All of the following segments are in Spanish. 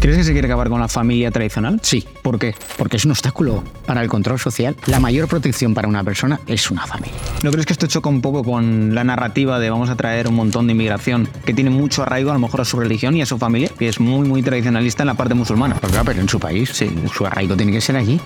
¿Crees que se quiere acabar con la familia tradicional? Sí. ¿Por qué? Porque es un obstáculo para el control social. La mayor protección para una persona es una familia. ¿No crees que esto choca un poco con la narrativa de vamos a traer un montón de inmigración que tiene mucho arraigo a lo mejor a su religión y a su familia, que es muy, muy tradicionalista en la parte musulmana? Pues claro, pero en su país, Sí. su arraigo tiene que ser allí.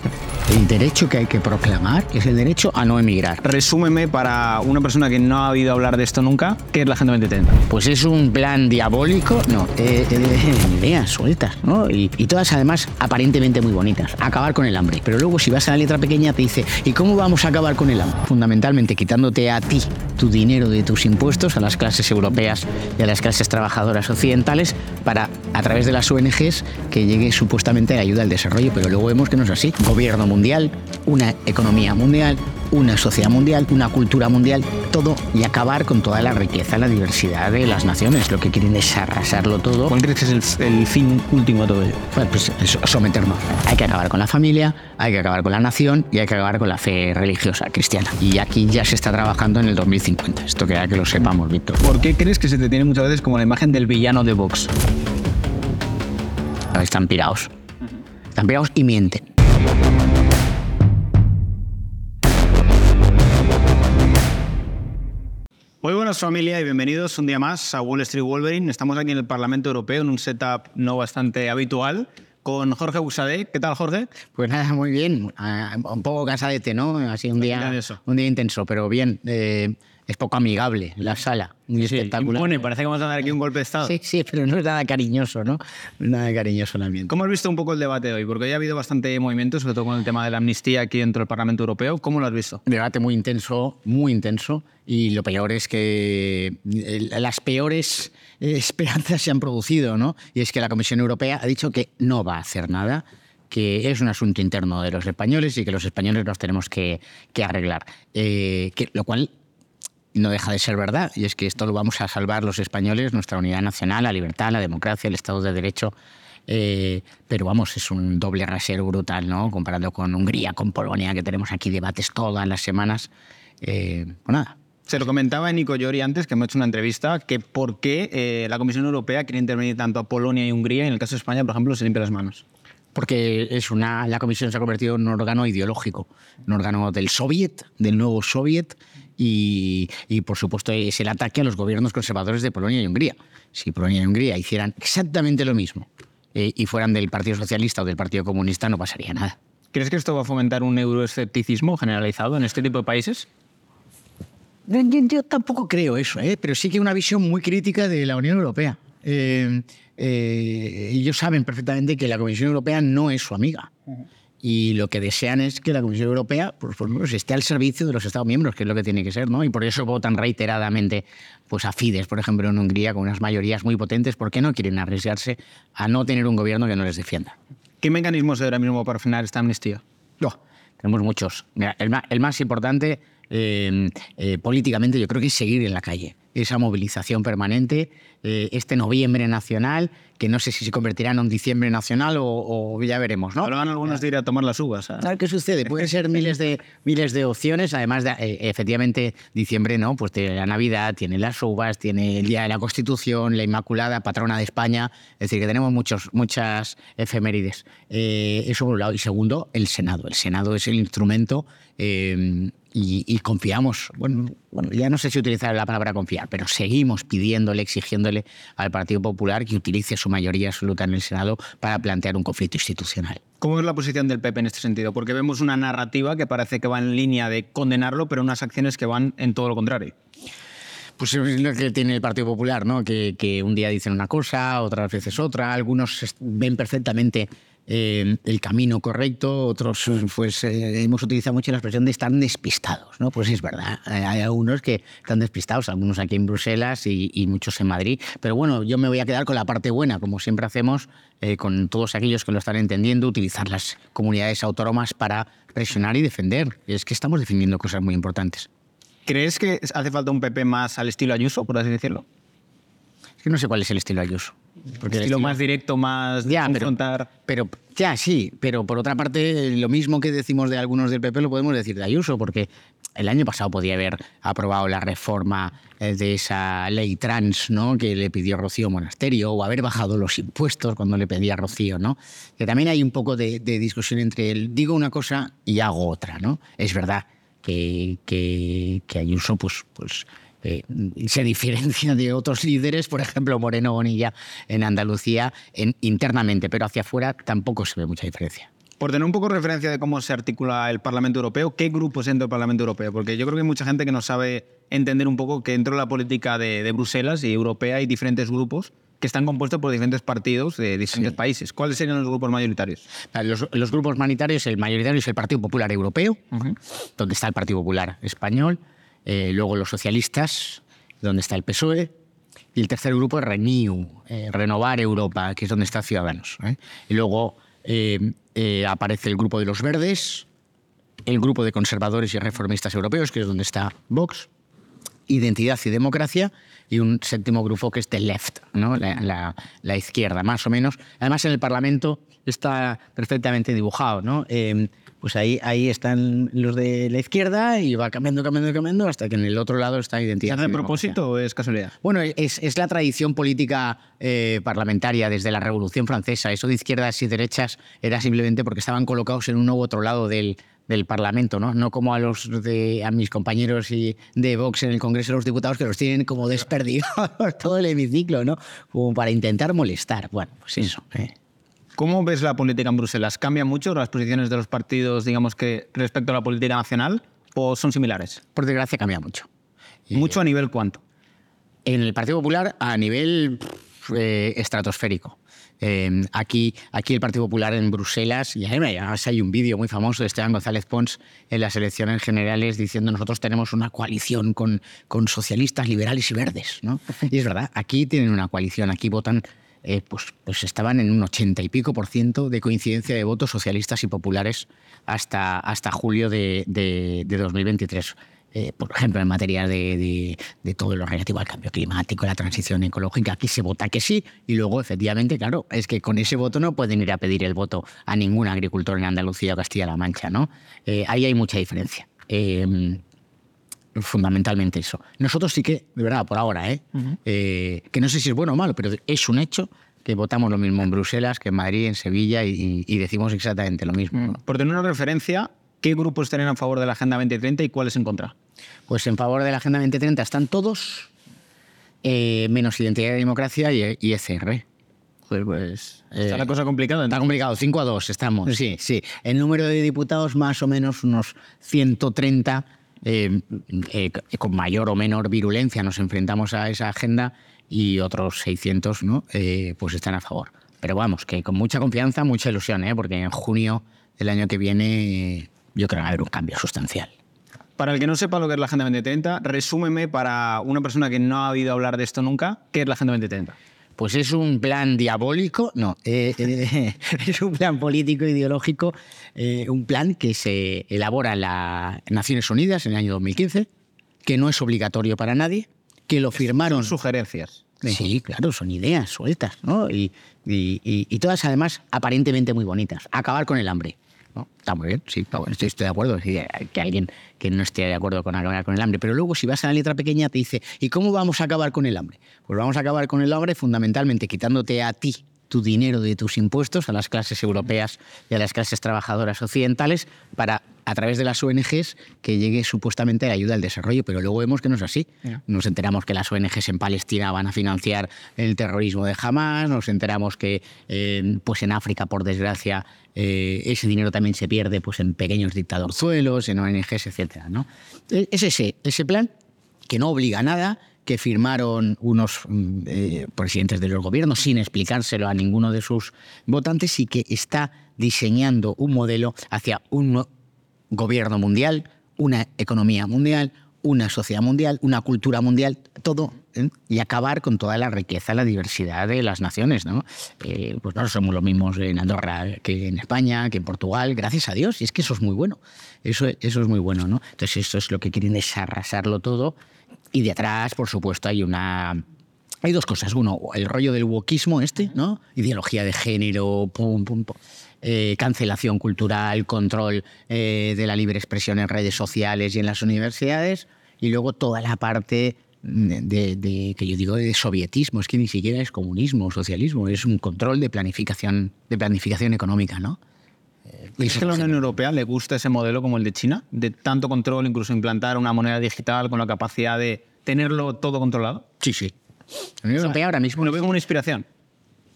El derecho que hay que proclamar es el derecho a no emigrar. Resúmeme para una persona que no ha oído hablar de esto nunca, ¿qué es la Agenda 2030? Pues es un plan diabólico, no, eh, eh, ideas sueltas, ¿no? Y, y todas además aparentemente muy bonitas. Acabar con el hambre. Pero luego si vas a la letra pequeña te dice, ¿y cómo vamos a acabar con el hambre? Fundamentalmente quitándote a ti tu dinero de tus impuestos a las clases europeas y a las clases trabajadoras occidentales para, a través de las ONGs, que llegue supuestamente la ayuda al desarrollo. Pero luego vemos que no es así. Gobierno mundial, una economía mundial, una sociedad mundial, una cultura mundial, todo y acabar con toda la riqueza, la diversidad de las naciones. Lo que quieren es arrasarlo todo. ¿Cuál crees que es el, el fin último de todo ello? Bueno, pues eso, someternos. Hay que acabar con la familia, hay que acabar con la nación y hay que acabar con la fe religiosa cristiana. Y aquí ya se está trabajando en el 2050. Esto queda que lo sepamos, Víctor. ¿Por qué crees que se te tiene muchas veces como la imagen del villano de Vox? Están pirados. Están pirados y mienten. Muy buenas familia y bienvenidos un día más a Wall Street Wolverine. Estamos aquí en el Parlamento Europeo en un setup no bastante habitual con Jorge Busadé. ¿Qué tal, Jorge? Pues nada, muy bien. Ah, Un poco cansadete, ¿no? Así un día, un día intenso, pero bien. Eh, es poco amigable la sala. Muy espectacular. Impone, parece que vamos a dar aquí un golpe de Estado. Sí, sí, pero no es nada cariñoso, ¿no? Nada cariñoso el ambiente. ¿Cómo has visto un poco el debate de hoy? Porque hoy ha habido bastante movimiento, sobre todo con el tema de la amnistía aquí dentro del Parlamento Europeo. ¿Cómo lo has visto? debate muy intenso, muy intenso, y lo peor es que las peores eh, esperanzas se han producido, ¿no? Y es que la Comisión Europea ha dicho que no va a hacer nada, que es un asunto interno de los españoles y que los españoles nos tenemos que, que arreglar. Eh, que, lo cual no deja de ser verdad, y es que esto lo vamos a salvar los españoles, nuestra unidad nacional, la libertad, la democracia, el Estado de Derecho. eh, pero vamos, es un doble rasero brutal, ¿no? Comparando con Hungría, con Polonia, que tenemos aquí debates todas las semanas. Eh, pues nada, Se lo comentaba a Nico Llori antes, que me ha hecho una entrevista, que por qué eh, la Comisión Europea quiere intervenir tanto a Polonia y Hungría y en el caso de España, por ejemplo, se limpia las manos. porque es una, la comisión se ha convertido en un órgano ideológico, un órgano del soviet, del nuevo soviet, y, y, por supuesto es el ataque a los gobiernos conservadores de Polonia y Hungría. Si Polonia y Hungría hicieran exactamente lo mismo eh, y fueran del Partido Socialista o del Partido Comunista, no pasaría nada. ¿Crees que esto va a fomentar un euroescepticismo generalizado en este tipo de países? Yo, yo tampoco creo eso, ¿eh? pero sí que una visión muy crítica de la Unión Europea. Eh, eh, ellos saben perfectamente que la Comisión Europea no es su amiga. Y lo que desean es que la Comisión Europea pues, por lo menos esté al servicio de los Estados miembros, que es lo que tiene que ser, ¿no? Y por eso votan reiteradamente pues, a Fidesz, por ejemplo, en Hungría, con unas mayorías muy potentes, porque no quieren arriesgarse a no tener un gobierno que no les defienda. ¿Qué mecanismos hay ahora mismo para frenar esta amnistía? No, tenemos muchos. Mira, el, más, el más importante eh, eh, políticamente yo creo que es seguir en la calle. Esa movilización permanente, eh, este noviembre nacional, que no sé si se convertirá en un diciembre nacional o, o ya veremos, ¿no? Hablaban algunos de ir a tomar las uvas. ¿eh? ¿Sabes qué sucede? Pueden ser miles de, miles de opciones, además de, eh, efectivamente, diciembre, ¿no? Pues tiene la Navidad, tiene las uvas, tiene el Día de la Constitución, la Inmaculada, patrona de España, es decir, que tenemos muchos, muchas efemérides. Eh, eso por un lado. Y segundo, el Senado. El Senado es el instrumento eh, y, y confiamos, bueno, bueno, ya no sé si utilizar la palabra confiar, pero seguimos pidiéndole, exigiéndole al Partido Popular que utilice su mayoría absoluta en el Senado para plantear un conflicto institucional. ¿Cómo es la posición del PP en este sentido? Porque vemos una narrativa que parece que va en línea de condenarlo, pero unas acciones que van en todo lo contrario. Pues es lo que tiene el Partido Popular, ¿no? Que, que un día dicen una cosa, otras veces otra. Algunos ven perfectamente eh, el camino correcto, otros pues eh, hemos utilizado mucho la expresión de estar despistados, ¿no? Pues es verdad, eh, hay algunos que están despistados, algunos aquí en Bruselas y, muchos en Madrid. Pero bueno, yo me voy a quedar con la parte buena, como siempre hacemos, con todos aquellos que lo están entendiendo, utilizar las comunidades autónomas para presionar y defender. Es que estamos defendiendo cosas muy importantes. ¿Crees que hace falta un PP más al estilo Ayuso, por así decirlo? Que no sé cuál es el estilo Ayuso. Porque el estilo más directo, más de Ya, pero, confrontar. pero Ya, sí, pero por otra parte, lo mismo que decimos de algunos del PP lo podemos decir de Ayuso, porque el año pasado podía haber aprobado la reforma eh, de esa ley trans ¿no? que le pidió Rocío Monasterio, o haber bajado los impuestos cuando le pedía Rocío, ¿no? Que también hay un poco de, discusión entre él. Digo una cosa y hago otra, ¿no? Es verdad que, que, que Ayuso, pues, pues eh, se diferencia de otros líderes, por ejemplo Moreno Bonilla en Andalucía, en, internamente, pero hacia afuera tampoco se ve mucha diferencia. Por tener un poco de referencia de cómo se articula el Parlamento Europeo, ¿qué grupos dentro del Parlamento Europeo? Porque yo creo que hay mucha gente que no sabe entender un poco que dentro de la política de, Bruselas y europea hay diferentes grupos que están compuestos por diferentes partidos de distintos países. ¿Cuáles serían los grupos mayoritarios? Los, grupos mayoritarios, el mayoritario es el Partido Popular Europeo, donde está el Partido Popular Español, eh, luego los socialistas, donde está el PSOE, y el tercer grupo es Renew, eh, Renovar Europa, que es donde está Ciudadanos. ¿eh? Y luego aparece el grupo de los verdes, el grupo de conservadores y reformistas europeos, que es donde está Vox, Identidad y Democracia, y un séptimo grupo que es The Left, ¿no? la, la izquierda, más o menos. Además, en el Parlamento está perfectamente dibujado. ¿no? pues ahí, ahí están los de la izquierda y va cambiando, cambiando, cambiando hasta que en el otro lado está identidad. ¿Es de propósito o es casualidad? Bueno, es, es la tradición política eh, parlamentaria desde la Revolución Francesa. Eso de izquierdas y derechas era simplemente porque estaban colocados en uno u otro lado del, del Parlamento, ¿no? No como a los de a mis compañeros y de Vox en el Congreso de los Diputados que los tienen como desperdigados todo el hemiciclo, ¿no? Como para intentar molestar. Bueno, pues eso. ¿eh? ¿Cómo ves la política en Bruselas? ¿Cambia mucho las posiciones de los partidos, digamos que respecto a la política nacional o son similares? Por desgracia cambia mucho. ¿Mucho a nivel cuánto? En el Partido Popular a nivel eh, estratosférico. Eh, aquí, aquí el Partido Popular en Bruselas, y además hay un vídeo muy famoso de Esteban González Pons en las elecciones generales diciendo nosotros tenemos una coalición con, con socialistas, liberales y verdes. ¿no? Y es verdad, aquí tienen una coalición, aquí votan eh, pues, pues estaban en un ochenta y pico por ciento de coincidencia de votos socialistas y populares hasta, hasta julio de, de, 2023. Eh, por ejemplo, en materia de, de, todo lo relativo al cambio climático, la transición ecológica, aquí se vota que sí, y luego, efectivamente, claro, es que con ese voto no pueden ir a pedir el voto a ningún agricultor en Andalucía o Castilla-La Mancha, ¿no? Eh, ahí hay mucha diferencia fundamentalmente eso. Nosotros sí que, de verdad, por ahora, ¿eh? ¿eh? que no sé si es bueno o malo, pero es un hecho que votamos lo mismo en Bruselas que en Madrid, en Sevilla y, decimos exactamente lo mismo. Por tener una referencia, ¿qué grupos estarían a favor de la Agenda 2030 y cuáles en contra? Pues en favor de la Agenda 2030 están todos, eh, menos Identidad y Democracia y, y ECR. pues, está la eh, cosa complicada. Está complicado, 5 a 2 estamos. Sí, sí. El número de diputados más o menos unos 130 eh, eh, con mayor o menor virulencia nos enfrentamos a esa agenda y otros 600 ¿no? Eh, pues están a favor. Pero vamos, que con mucha confianza, mucha ilusión, porque en junio del año que viene yo creo que va a haber un cambio sustancial. Para el que no sepa lo que es la Agenda 2030, resúmeme para una persona que no ha oído hablar de esto nunca, ¿qué es la Agenda 2030? Pues es un plan diabólico, no, eh, eh, es un plan político ideológico, eh, un plan que se elabora en las Naciones Unidas en el año 2015, que no es obligatorio para nadie, que lo firmaron. Son sugerencias. Sí, claro, son ideas sueltas, ¿no? y, todas además aparentemente muy bonitas. Acabar con el hambre. Está muy bien, sí, estoy, de acuerdo. que alguien que no esté de acuerdo con acabar con el hambre. Pero luego, si vas a la letra pequeña, te dice, ¿y cómo vamos a acabar con el hambre? Pues vamos a acabar con el hambre fundamentalmente quitándote a ti tu dinero de tus impuestos a las clases europeas y a las clases trabajadoras occidentales para a través de las ONGs que llegue supuestamente la ayuda al desarrollo, pero luego vemos que no es así. Nos enteramos que las ONGs en Palestina van a financiar el terrorismo de Hamas, nos enteramos que eh, pues en África, por desgracia, eh, ese dinero también se pierde pues, en pequeños dictadorzuelos, en ONGs, etc. ¿no? E, es ese, ese plan que no obliga a nada, que firmaron unos mm, eh, presidentes de los gobiernos sin explicárselo a ninguno de sus votantes y que está diseñando un modelo hacia un gobierno mundial, una economía mundial, una sociedad mundial, una cultura mundial, todo, ¿eh? y acabar con toda la riqueza, la diversidad de las naciones. ¿no? Eh, pues no somos los mismos en Andorra que en España, que en Portugal, gracias a Dios, y es que eso es muy bueno. Eso, eso es muy bueno, ¿no? Entonces, eso es lo que quieren es arrasarlo todo y de atrás, por supuesto, hay una, hay dos cosas. Uno, el rollo del wokismo este, ¿no? Ideología de género, pum, pum, pum. Eh, cancelación cultural, control eh, de la libre expresión en redes sociales y en las universidades. Y luego toda la parte de, de- que yo digo de sovietismo, es que ni siquiera es comunismo o socialismo, es un control de planificación, de planificación económica, ¿no? Eh, ¿Es que a la se- Unión Europea le gusta ese modelo como el de China? De tanto control, incluso implantar una moneda digital con la capacidad de tenerlo todo controlado. Sí, sí. La Unión Europea ahora mismo Lo veo como una inspiración.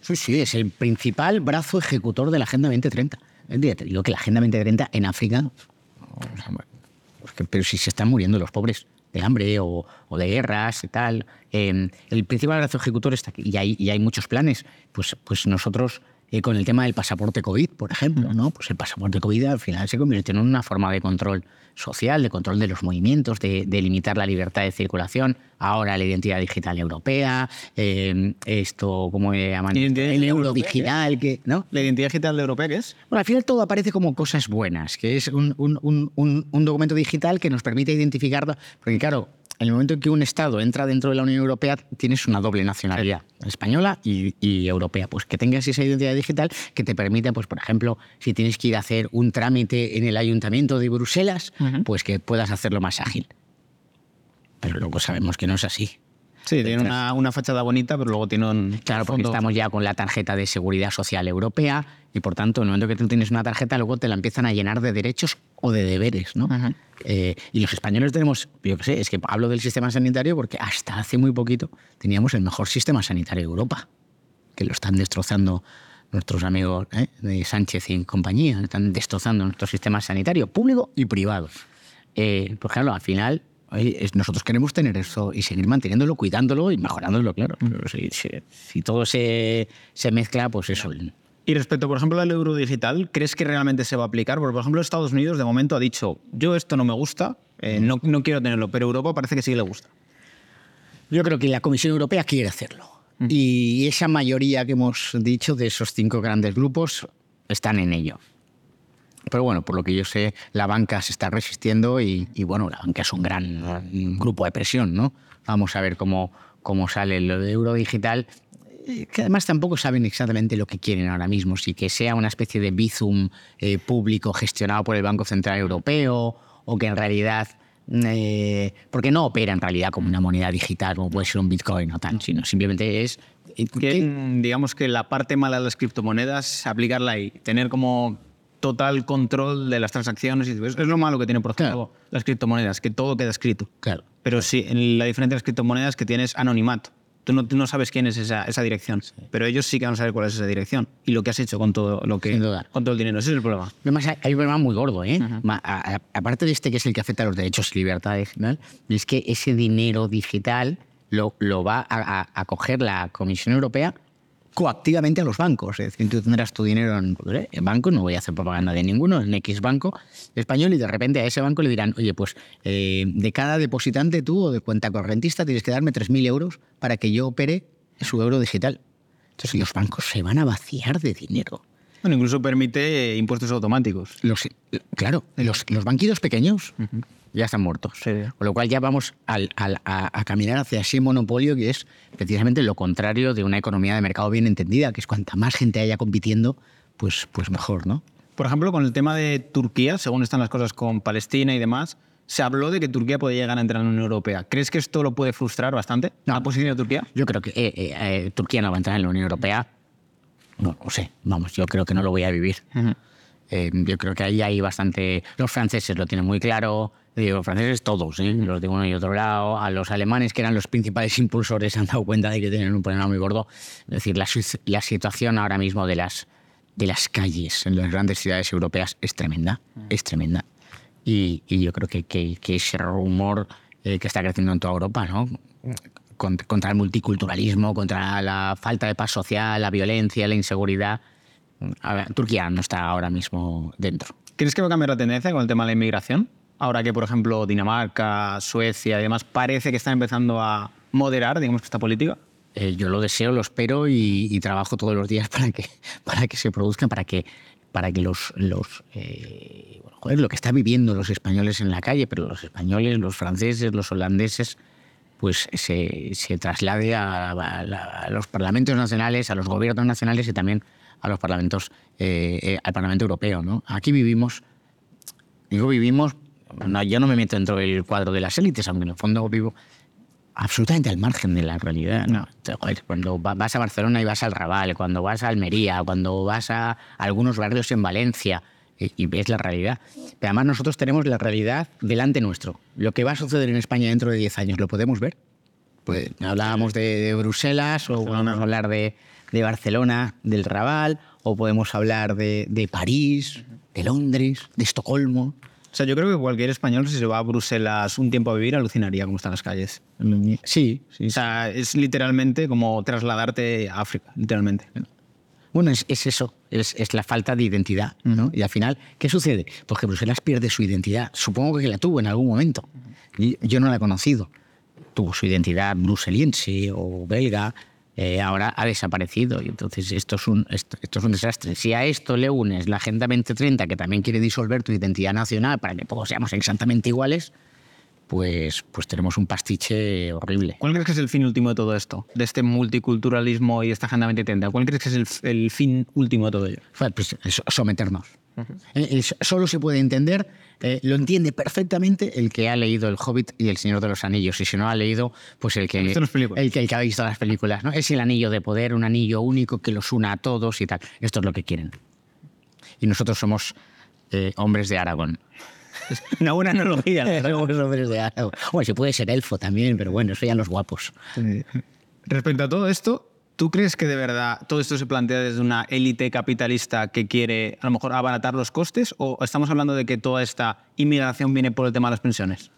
Sí, sí, es el principal brazo ejecutor de la Agenda 2030. Es decir, te digo que la Agenda 2030 en África, pues que- pero si se están muriendo los pobres de hambre o, o de guerras y tal. eh, el principal brazo ejecutor está aquí y hay, y hay muchos planes. Pues, pues nosotros, eh, con el tema del pasaporte COVID, por ejemplo, ¿no? pues el pasaporte COVID al final se convirtió en una forma de control social, de control de los movimientos, de, de limitar la libertad de circulación. Ahora la identidad digital europea, eh, esto, ¿cómo le llaman? Identidad el euro digital, que, ¿no? ¿La identidad digital de Europea qué es? Bueno, al final todo aparece como cosas buenas, que es un, un- un- un- un documento digital que nos permite identificarlo. Porque, claro, en el momento en que un Estado entra dentro de la Unión Europea, tienes una doble nacionalidad, española y, y europea. Pues que tengas esa identidad digital que te permite, pues, por ejemplo, si tienes que ir a hacer un trámite en el Ayuntamiento de Bruselas, pues que puedas hacerlo más ágil. Pero luego sabemos que no es así. Sí, tiene una, una fachada bonita, pero luego tiene un. Claro, porque fondo- estamos ya con la tarjeta de seguridad social europea y por tanto, en el momento que tú tienes una tarjeta, luego te la empiezan a llenar de derechos o de deberes, ¿no? Ujú. Eh, y los españoles tenemos, yo qué sé, es que hablo del sistema sanitario porque hasta hace muy poquito teníamos el mejor sistema sanitario de Europa, que lo están destrozando nuestros amigos ¿eh? de Sánchez y compañía, están destrozando nuestro sistema sanitario público y privado. Eh, pues claro, al final oye, nosotros queremos tener eso y seguir manteniéndolo, cuidándolo y mejorándolo, claro. Pero si, si- si todo se, se mezcla, pues eso. Y respecto, por ejemplo, al euro digital, ¿crees que realmente se va a aplicar? Porque, por ejemplo, Estados Unidos de momento ha dicho, yo esto no me gusta, eh, no, no quiero tenerlo, pero Europa parece que sí le gusta. Yo creo que la Comisión Europea quiere hacerlo. Y esa mayoría que hemos dicho de esos cinco grandes grupos están en ello. Pero bueno, por lo que yo sé, la banca se está resistiendo y, y, bueno, la banca es un gran grupo de presión, ¿no? Vamos a ver cómo, cómo sale lo de euro digital, que además tampoco saben exactamente lo que quieren ahora mismo, si que sea una especie de bizum eh, público gestionado por el Banco Central Europeo o que en realidad eh, porque no opera en realidad como una moneda digital, como puede ser un Bitcoin o tal, sino simplemente es... eh, Que, digamos que la parte mala de las criptomonedas, aplicarla ahí, tener como total control de las transacciones. y Es lo malo que tiene, por ejemplo, las criptomonedas, que todo queda escrito. Claro. Pero sí, en la diferencia de las criptomonedas es que tienes anonimato. Tú no, tú no sabes quién es esa, esa dirección, pero ellos sí que van a saber cuál es esa dirección y lo que has hecho con todo, lo que, Sin duda. con todo el dinero. Ese es el problema. Además, hay un problema muy gordo, ¿eh? Ma- a- a- aparte de este que es el que afecta a los derechos y libertades, es que ese dinero digital lo, lo va a, a- a coger la Comisión Europea coactivamente a los bancos. Es decir, tú tendrás tu dinero en, en banco, no voy a hacer propaganda de ninguno, en X banco español, y de repente a ese banco le dirán, oye, pues eh, de cada depositante tú o de cuenta correntista tienes que darme 3.000 euros para que yo opere su euro digital. Entonces los bancos se van a vaciar de dinero. Bueno, incluso permite impuestos automáticos. Los, claro, los, los banquitos pequeños ya están muertos. Sí. Con lo cual ya vamos al- al- a, a caminar hacia ese monopolio que es precisamente lo contrario de una economía de mercado bien entendida, que es cuanta más gente haya compitiendo, pues, pues mejor, ¿no? Por ejemplo, con el tema de Turquía, según están las cosas con Palestina y demás, se habló de que Turquía puede llegar a entrar en la Unión Europea. ¿Crees que esto lo puede frustrar bastante? ¿La posición de Turquía? Yo creo que eh, eh, eh, Turquía no va a entrar en la Unión Europea. No, no sé, vamos, yo creo que no lo voy a vivir. Eh, yo creo que ahí hay bastante. Los franceses lo tienen muy claro. Digo, franceses todos, ¿eh? los de uno y otro lado. A los alemanes, que eran los principales impulsores, se han dado cuenta de que tienen un problema muy gordo. Es decir, la, la situación ahora mismo de las, de las calles en las grandes ciudades europeas es tremenda. Es tremenda. Y, y yo creo que, que- que ese rumor eh, que está creciendo en toda Europa, ¿no? Cont- contra el multiculturalismo, contra la falta de paz social, la violencia, la inseguridad. Ver, Turquía no está ahora mismo dentro. ¿Crees que va a cambiar la tendencia con el tema de la inmigración? Ahora que, por ejemplo, Dinamarca, Suecia y demás parece que están empezando a moderar, digamos, esta política. Eh, yo lo deseo, lo espero y, trabajo todos los días para que, para que se produzcan, para que, para que los, los eh, joder, lo que están viviendo los españoles en la calle, pero los españoles, los franceses, los holandeses, pues se, se traslade a, a la- a los parlamentos nacionales, a los gobiernos nacionales y también a los parlamentos, eh, eh, al Parlamento Europeo. ¿no? Aquí vivimos, digo vivimos, no, yo no me meto dentro del cuadro de las élites, aunque en el fondo vivo absolutamente al margen de la realidad. ¿no? Joder, Cuando va- vas a Barcelona y vas al Raval, cuando vas a Almería, cuando vas a algunos barrios en Valencia y, y ves la realidad. Pero además nosotros tenemos la realidad delante nuestro. Lo que va a suceder en España dentro de 10 años, ¿lo podemos ver? Pues hablábamos de, de Bruselas o podemos hablar de, de Barcelona, del Raval, o podemos hablar de, de París, de Londres, de Estocolmo. Sea, yo creo que cualquier español, si se va a Bruselas un tiempo a vivir, alucinaría cómo están las calles. Sí, sí. O sea, es literalmente como trasladarte a África, literalmente. Bueno, es, es eso, es, es la falta de identidad. ¿no? Y al final, ¿qué sucede? Pues que Bruselas pierde su identidad. Supongo que la tuvo en algún momento. Yo no la he conocido. Tuvo su identidad bruseliense o belga, eh, ahora ha desaparecido. Y entonces esto es, un, esto, esto es un desastre. Si a esto le unes la Agenda 2030, que también quiere disolver tu identidad nacional para que todos seamos exactamente iguales, pues, pues tenemos un pastiche horrible. ¿Cuál crees que es el fin último de todo esto? De este multiculturalismo y esta Agenda 2030. ¿Cuál crees que es el, el fin último de todo ello? Pues, so- someternos. Eh, eh, so- Solo se puede entender, eh, lo entiende perfectamente el que ha leído El Hobbit y El Señor de los Anillos. Y si no ha leído, pues el que, el que, el que ha visto las películas. ¿no? Es el anillo de poder, un anillo único que los una a todos y tal. Esto es lo que quieren. Y nosotros somos eh, hombres de Aragón. Una buena analogía. hombres de. Bueno, se puede ser elfo también, pero bueno, eso ya los guapos. Respecto a todo esto, ¿tú crees que de verdad todo esto se plantea desde una élite capitalista que quiere a lo mejor abaratar los costes? ¿O estamos hablando de que toda esta inmigración viene por el tema de las pensiones?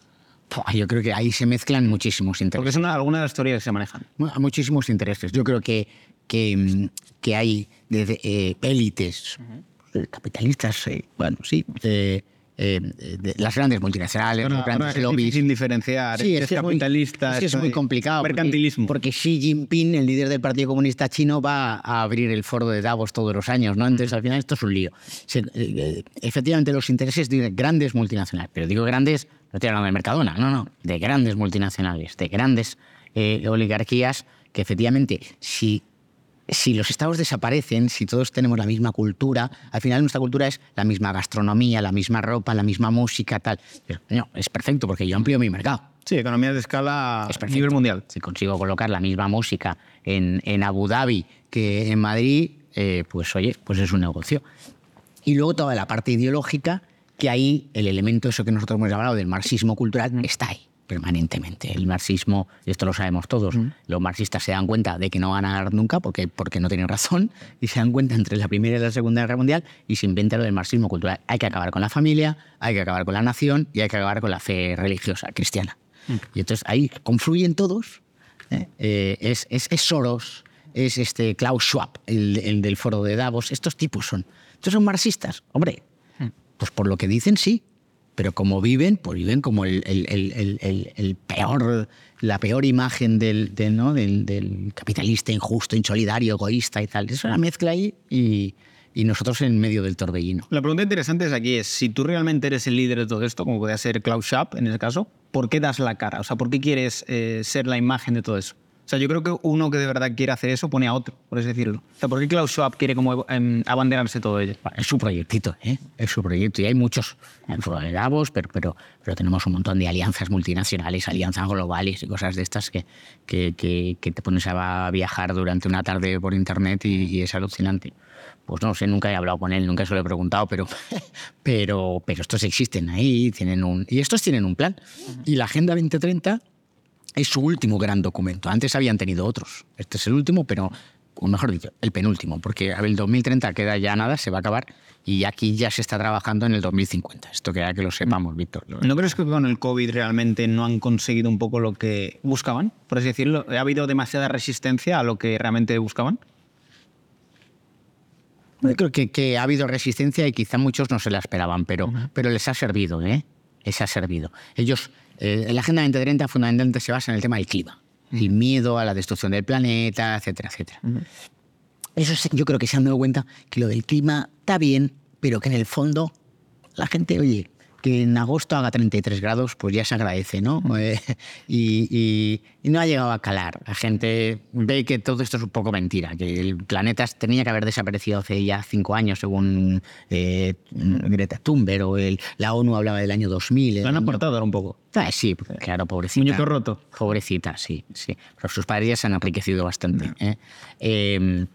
Yo creo que ahí se mezclan muchísimos intereses. Porque es una, alguna de las teorías que se manejan. Muchísimos intereses. Yo creo que, que, que hay desde, eh, élites eh, capitalistas, eh, bueno, sí, eh, eh, de las grandes multinacionales, los grandes es lobbies. difícil diferenciar. Sí, es, es, que es muy- capitalista. es que es esto muy complicado. Mercantilismo. Porque, Xi Jinping, el líder del Partido Comunista Chino, va a abrir el foro de Davos todos los años, ¿no? Entonces, al final, esto es un lío. Se- eh, eh, efectivamente, los intereses de grandes multinacionales, pero digo grandes, no estoy hablando de Mercadona, no, no, de grandes multinacionales, de grandes eh, oligarquías que efectivamente, si si los estados desaparecen, si todos tenemos la misma cultura, al final nuestra cultura es la misma gastronomía, la misma ropa, la misma música, tal. Pero, coño, es perfecto porque yo amplío mi mercado. Sí, economía de escala Es a nivel mundial. Si consigo colocar la misma música en, en Abu Dhabi que en Madrid, eh, pues oye, pues es un negocio. Y luego toda la parte ideológica, que ahí el elemento, eso que nosotros hemos hablado del marxismo cultural, está ahí permanentemente. El marxismo, y esto lo sabemos todos, los marxistas se dan cuenta de que no van a ganar nunca porque, porque no tienen razón, y se dan cuenta entre la Primera y la Segunda Guerra Mundial y se inventa lo del marxismo cultural. Hay que acabar con la familia, hay que acabar con la nación y hay que acabar con la fe religiosa cristiana. Y entonces ahí confluyen todos. ¿eh? Eh, es, es, es Soros, es este Klaus Schwab, el, el del foro de Davos. Estos tipos son. Estos son marxistas. Hombre, pues por lo que dicen sí. Pero como viven, pues viven como el, el- el- el- peor, la peor imagen del, del, del, capitalista injusto, insolidario, egoísta y tal. Es una mezcla ahí y, y nosotros en medio del torbellino. La pregunta interesante es aquí es, si tú realmente eres el líder de todo esto, como podría ser Klaus Schwab en ese caso, ¿por qué das la cara? O sea, ¿por qué quieres eh, ser la imagen de todo eso? O sea, yo creo que uno que de verdad quiere hacer eso pone a otro, por así decirlo. O sea, ¿por qué Klaus Schwab quiere como em, abanderarse todo ello? Es su proyectito, ¿eh? Es su proyecto. Y hay muchos en Foro de Davos, pero, pero, pero tenemos un montón de alianzas multinacionales, alianzas globales y cosas de estas que, que, que- que te pones a viajar durante una tarde por internet y, y es alucinante. Pues no sé, nunca he hablado con él, nunca se lo he preguntado, pero, pero, pero estos existen ahí, tienen un, y estos tienen un plan. Y la Agenda 2030 es su último gran documento. Antes habían tenido otros. Este es el último, pero, o mejor dicho, el penúltimo, porque el 2030 queda ya nada, se va a acabar, y aquí ya se está trabajando en el 2050. Esto queda que lo sepamos, Víctor. ¿No crees que con el COVID realmente no han conseguido un poco lo que buscaban? Por así decirlo, ¿ha habido demasiada resistencia a lo que realmente buscaban? Yo creo que, que ha habido resistencia y quizá muchos no se la esperaban, pero, pero les ha servido, ¿eh? Les ha servido. Ellos, eh, la Agenda 2030 fundamentalmente se basa en el tema del clima, el miedo a la destrucción del planeta, etcétera, etcétera. Eso sí, yo creo que se han dado cuenta que lo del clima está bien, pero que en el fondo la gente, oye, que en agosto haga 33 grados, pues ya se agradece, ¿no? Eh, y, y- y no ha llegado a calar. La gente ve que todo esto es un poco mentira, que el planeta tenía que haber desaparecido hace ya cinco años, según eh, Greta Thunberg, o el, la ONU hablaba del año 2000. el Lo han aportado ahora un poco. Ah, sí, claro, pobrecita. Muñeco roto. Pobrecita, sí, sí. Pero sus padres ya se han enriquecido bastante. ¿eh? Eh,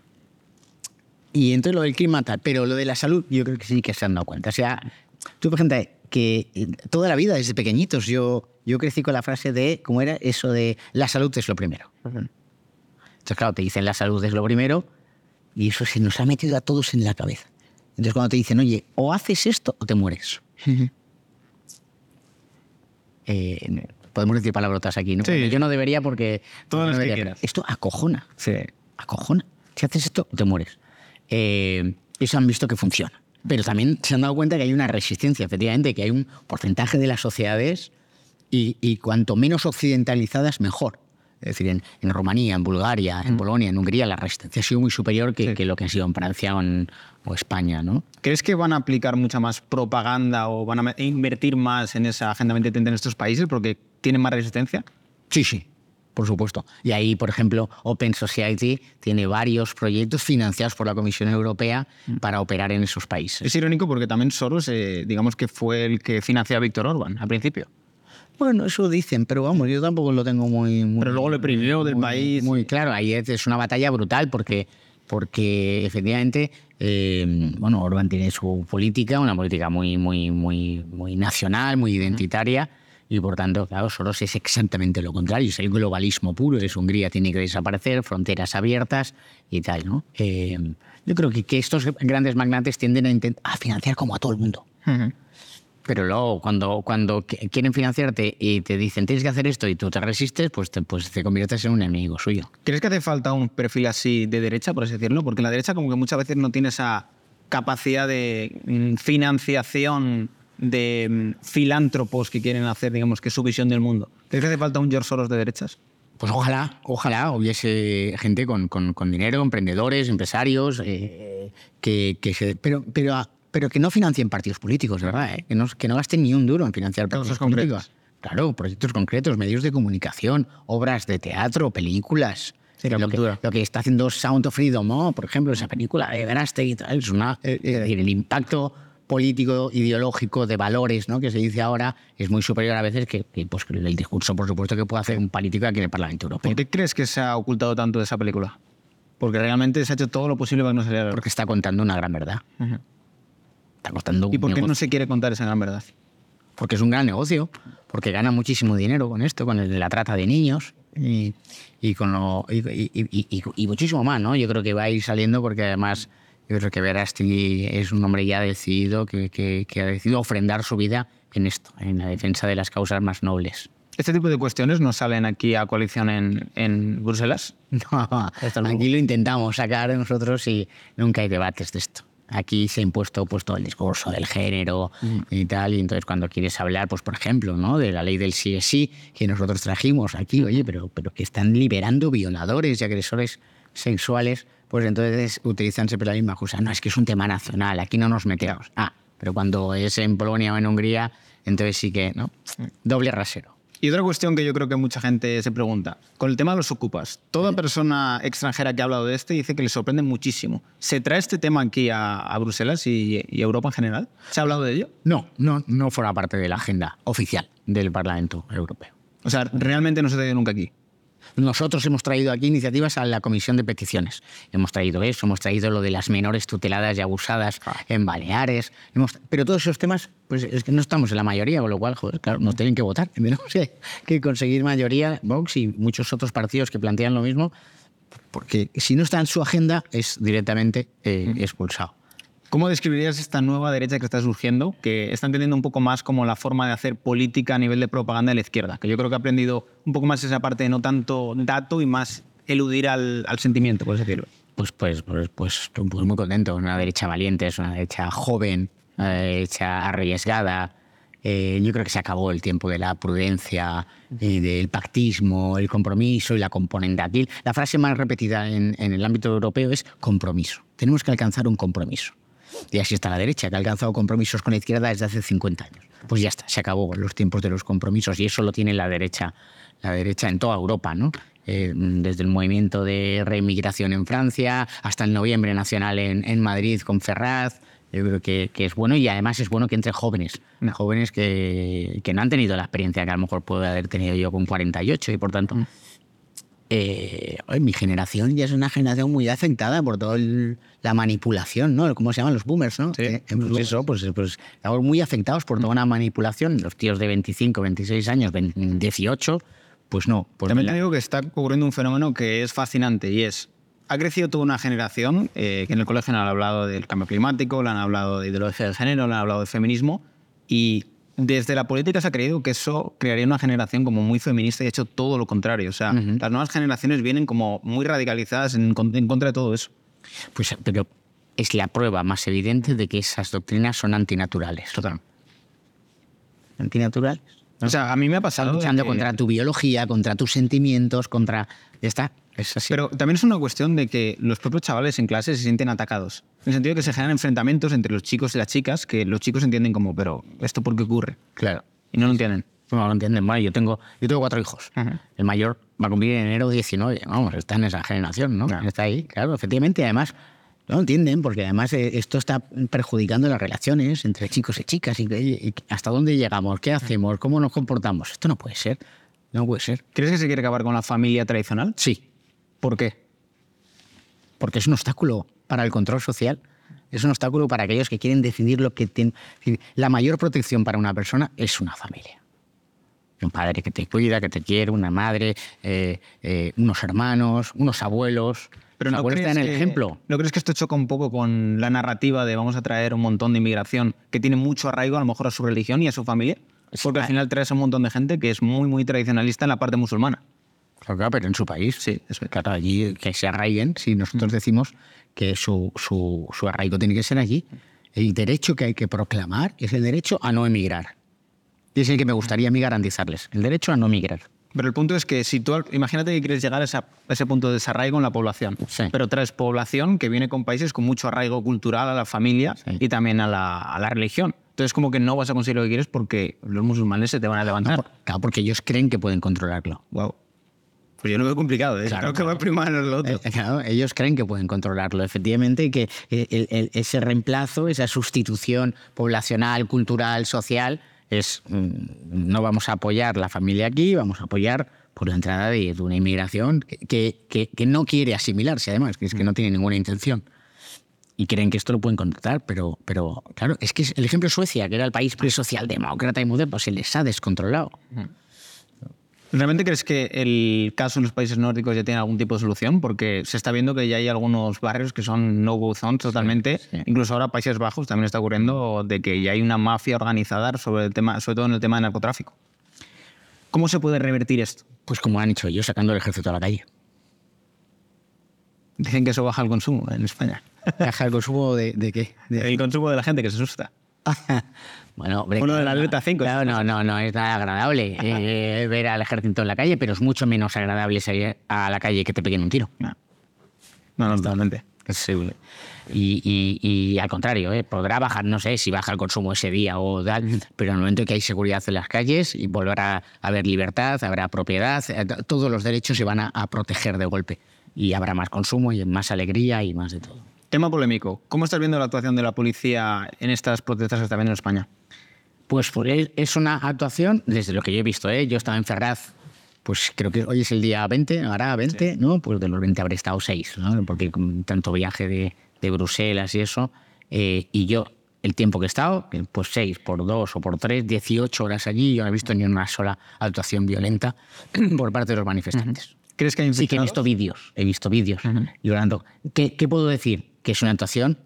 y entonces lo del clima tal, pero lo de la salud yo creo que sí que se han dado cuenta. O sea, tú, por ejemplo, que eh, toda la vida, desde pequeñitos, yo, yo crecí con la frase de, ¿cómo era? Eso de la salud es lo primero. Entonces, claro, te dicen la salud es lo primero y eso se nos ha metido a todos en la cabeza. Entonces, cuando te dicen, oye, o haces esto o te mueres. Eh, podemos decir palabrotas aquí, ¿no? Sí. Yo no debería porque... Todas no las que debería, quieras. pero Esto acojona. Sí. Acojona. Si haces esto, te mueres. Eh, eso han visto que funciona. Pero también se han dado cuenta que hay una resistencia, efectivamente, que hay un porcentaje de las sociedades y, y cuanto menos occidentalizadas, mejor. Es decir, en, en Rumanía, en Bulgaria, en Polonia, en Hungría, la resistencia ha sido muy superior que, que lo que ha sido en Francia o, en- o España, ¿no? ¿Crees que van a aplicar mucha más propaganda o van a invertir más en esa Agenda 2030 en estos países porque tienen más resistencia? Sí, sí, por supuesto. Y ahí, por ejemplo, Open Society tiene varios proyectos financiados por la Comisión Europea para operar en esos países. Es irónico porque también Soros, eh, digamos que fue el que financió a Víctor Orban al principio. Bueno, eso dicen, pero vamos, yo tampoco lo tengo muy... muy Pero luego le prohibió del muy- país. Muy claro, ahí es, una batalla brutal porque, porque efectivamente, eh, bueno, Orban tiene su política, una política muy, muy, muy, muy nacional, muy identitaria. Y por tanto, claro, Soros es exactamente lo contrario, es el globalismo puro, es Hungría tiene que desaparecer, fronteras abiertas y tal, ¿no? Eh, yo creo que, que estos grandes magnates tienden a, a financiar como a todo el mundo. Ujú. Pero luego, cuando, cuando qu- quieren financiarte y te dicen tienes que hacer esto y tú te resistes, pues te, pues te conviertes en un enemigo suyo. ¿Crees que hace falta un perfil así de derecha, por así decirlo? Porque la derecha como que muchas veces no tiene esa capacidad de mm, financiación de mm, filántropos que quieren hacer, digamos, que su visión del mundo. ¿Crees que hace falta un George Soros de derechas? Pues ojalá, ojalá hubiese gente con, con- con dinero, emprendedores, empresarios, eh, que, que se, pero, pero, pero que no financien partidos políticos, ¿verdad? eh? Que, no, que no gasten ni un duro en financiar partidos políticos. Claro, proyectos concretos, medios de comunicación, obras de teatro, películas. Sí, lo, que, lo que está haciendo Sound of Freedom, ¿no? por ejemplo, esa película de Verástegui es una, eh, es decir, el impacto político, ideológico, de valores, ¿no? que se dice ahora, es muy superior a veces que, que, pues, el discurso, por supuesto, que puede hacer un político aquí en el Parlamento Europeo. ¿Por qué crees que se ha ocultado tanto de esa película? Porque realmente se ha hecho todo lo posible para que no saliera. Porque está contando una gran verdad. Está contando ¿Y por qué no se quiere contar esa gran verdad? Porque es un gran negocio, porque gana muchísimo dinero con esto, con el- la trata de niños y, y con lo, y muchísimo más, ¿no? Yo creo que va a ir saliendo porque además yo creo que Verasti es un hombre ya decidido que, que- que ha decidido ofrendar su vida en esto, en la defensa de las causas más nobles. ¿Este tipo de cuestiones no salen aquí a coalición en, en Bruselas? No, aquí lo intentamos sacar nosotros y nunca hay debates de esto. Aquí se ha impuesto pues, todo el discurso del género y tal, y entonces cuando quieres hablar, pues por ejemplo, ¿no? de la ley del sí es sí, que nosotros trajimos aquí, oye, pero, pero que están liberando violadores y agresores sexuales, pues entonces utilizan siempre la misma excusa. No, es que es un tema nacional, aquí no nos metemos. Ah, pero cuando es en Polonia o en Hungría, entonces sí que, ¿no? Doble rasero. Y otra cuestión que yo creo que mucha gente se pregunta, con el tema de los ocupas, toda persona extranjera que ha hablado de este dice que le sorprende muchísimo. ¿Se trae este tema aquí a, a Bruselas y, y Europa en general? ¿Se ha hablado de ello? No, no, no forma parte de la agenda oficial del Parlamento Europeo. O sea, realmente no se ha traído nunca aquí. Nosotros hemos traído aquí iniciativas a la Comisión de Peticiones. Hemos traído eso, hemos traído lo de las menores tuteladas y abusadas en Baleares. hemos- pero todos esos temas, pues es que no estamos en la mayoría, con lo cual, joder, claro, nos tienen que votar. Tenemos que, conseguir mayoría, Vox y muchos otros partidos que plantean lo mismo, porque si no está en su agenda, es directamente eh, expulsado. ¿Cómo describirías esta nueva derecha que está surgiendo, que está entendiendo un poco más como la forma de hacer política a nivel de propaganda de la izquierda? Que yo creo que ha aprendido un poco más esa parte de no tanto dato y más eludir al, al sentimiento, así decirlo. Pues, pues, pues, pues, pues muy contento. Una derecha valiente, es una derecha joven, una derecha arriesgada. Eh, yo creo que se acabó el tiempo de la prudencia, y del pactismo, el compromiso y la componente. Aquí la frase más repetida en, en el ámbito europeo es compromiso. Tenemos que alcanzar un compromiso. Y así está la derecha, que ha alcanzado compromisos con la izquierda desde hace 50 años. Pues ya está, se acabó los tiempos de los compromisos y eso lo tiene la derecha, la derecha en toda Europa, ¿no? Eh, desde el movimiento de reinmigración en Francia hasta el noviembre nacional en, en Madrid con Ferraz. Yo creo que, que, es bueno y además es bueno que entre jóvenes, no. jóvenes que, que, no han tenido la experiencia que a lo mejor puedo haber tenido yo con 48 y por tanto mm. Eh, mi generación ya es una generación muy afectada por toda la manipulación, ¿no? ¿Cómo se llaman los boomers, no? Sí, eh, pues eso, pues, pues estamos muy afectados por toda una manipulación. Los tíos de 25, 26 años, 18, pues no. Pues También te digo que está ocurriendo un fenómeno que es fascinante y es ha crecido toda una generación eh, que en el colegio le han hablado del cambio climático, le han hablado de ideología de género, le han hablado de feminismo y desde la política se ha creído que eso crearía una generación como muy feminista y ha hecho todo lo contrario. O sea, uh -huh. las nuevas generaciones vienen como muy radicalizadas en, en, contra de todo eso. Pues, pero es la prueba más evidente de que esas doctrinas son antinaturales. Total. Antinaturales. ¿no? O sea, a mí me ha pasado. Luchando que... contra tu biología, contra tus sentimientos, contra. Ya está. Es así. Pero también es una cuestión de que los propios chavales en clase se sienten atacados. En el sentido de que se generan enfrentamientos entre los chicos y las chicas que los chicos entienden como, pero ¿esto por qué ocurre? Claro. Y no lo entienden. No lo entienden. Bueno, yo tengo, yo tengo cuatro hijos. -huh. El mayor va a cumplir en enero 19. Vamos, está en esa generación, ¿no? Claro. Está ahí, claro, efectivamente. Además, no lo entienden porque además eh, esto está perjudicando las relaciones entre chicos y chicas. Y, hasta dónde llegamos? ¿Qué hacemos? ¿Cómo nos comportamos? Esto no puede ser. No puede ser. ¿Crees que se quiere acabar con la familia tradicional? Sí. ¿Por qué? Porque es un obstáculo para el control social. Es un obstáculo para aquellos que quieren decidir lo que tienen. La mayor protección para una persona es una familia. Un padre que te cuida, que te quiere, una madre, eh, eh, unos hermanos, unos abuelos. Pero no crees en el que, ejemplo. ¿No crees que esto choca un poco con la narrativa de vamos a traer un montón de inmigración que tiene mucho arraigo a lo mejor a su religión y a su familia? Porque al final traes a un montón de gente que es muy, muy tradicionalista en la parte musulmana. Claro, pero en su país, sí, es claro, allí que se arraiguen, si nosotros decimos que su, su, su, arraigo tiene que ser allí, el derecho que hay que proclamar es el derecho a no emigrar. Y es el que me gustaría a mí garantizarles, el derecho a no emigrar. Pero el punto es que si tú, imagínate que quieres llegar a, esa, a ese punto de desarraigo en la población, sí. pero traes población que viene con países con mucho arraigo cultural a la familia sí. y también a la, a la religión. Entonces, como que no vas a conseguir lo que quieres porque los musulmanes se te van a levantar. Claro, porque ellos creen que pueden controlarlo. Wow. Pues yo no veo complicado, ¿eh? Claro, creo que va a primar en lo otro. Eh, claro, ellos creen que pueden controlarlo, efectivamente, y que el, el, ese reemplazo, esa sustitución poblacional, cultural, social, es mm, no vamos a apoyar la familia aquí, vamos a apoyar por la entrada de, de una inmigración que, que, que, no quiere asimilarse, además, que es que no tiene ninguna intención. Y creen que esto lo pueden contratar, pero, pero claro, es que el ejemplo Suecia, que era el país socialdemócrata y moderno, pues se les ha descontrolado. ¿Realmente crees que el caso en los países nórdicos ya tiene algún tipo de solución? Porque se está viendo que ya hay algunos barrios que son no-go zones totalmente. Sí, sí. Incluso ahora Países Bajos también está ocurriendo de que ya hay una mafia organizada sobre, el tema, sobre todo en el tema del narcotráfico. ¿Cómo se puede revertir esto? Pues como han hecho ellos, sacando el ejército a la calle. Dicen que eso baja el consumo en España. ¿Baja el consumo de, de qué? De... El consumo de la gente que se asusta. Bueno, hombre, Uno de la alerta 5. Claro, no, no, no es nada agradable eh, ver al ejército en la calle, pero es mucho menos agradable salir a la calle que te peguen un tiro. No, no, no totalmente. Sí. Y, y, y, al contrario, ¿eh? podrá bajar, no sé si baja el consumo ese día o tal, pero en el momento que hay seguridad en las calles y volverá a haber libertad, habrá propiedad, eh, todos los derechos se van a, a proteger de golpe y habrá más consumo y más alegría y más de todo. Tema polémico. ¿Cómo estás viendo la actuación de la policía en estas protestas que está viendo en España? Pues, es una actuación, desde lo que yo he visto, ¿eh? yo estaba en Ferraz, pues creo que hoy es el día 20, ahora 20, sí. ¿no? Pues de los 20 habré estado 6, ¿no? porque con tanto viaje de, de Bruselas y eso, eh, y yo el tiempo que he estado, pues 6 por 2 o por 3, 18 horas allí, yo no he visto ni una sola actuación violenta por parte de los manifestantes. Uh -huh. ¿Crees que hay Sí, que he visto vídeos, he visto vídeos uh -huh. llorando. ¿Qué, ¿Qué, puedo decir? Que es una actuación,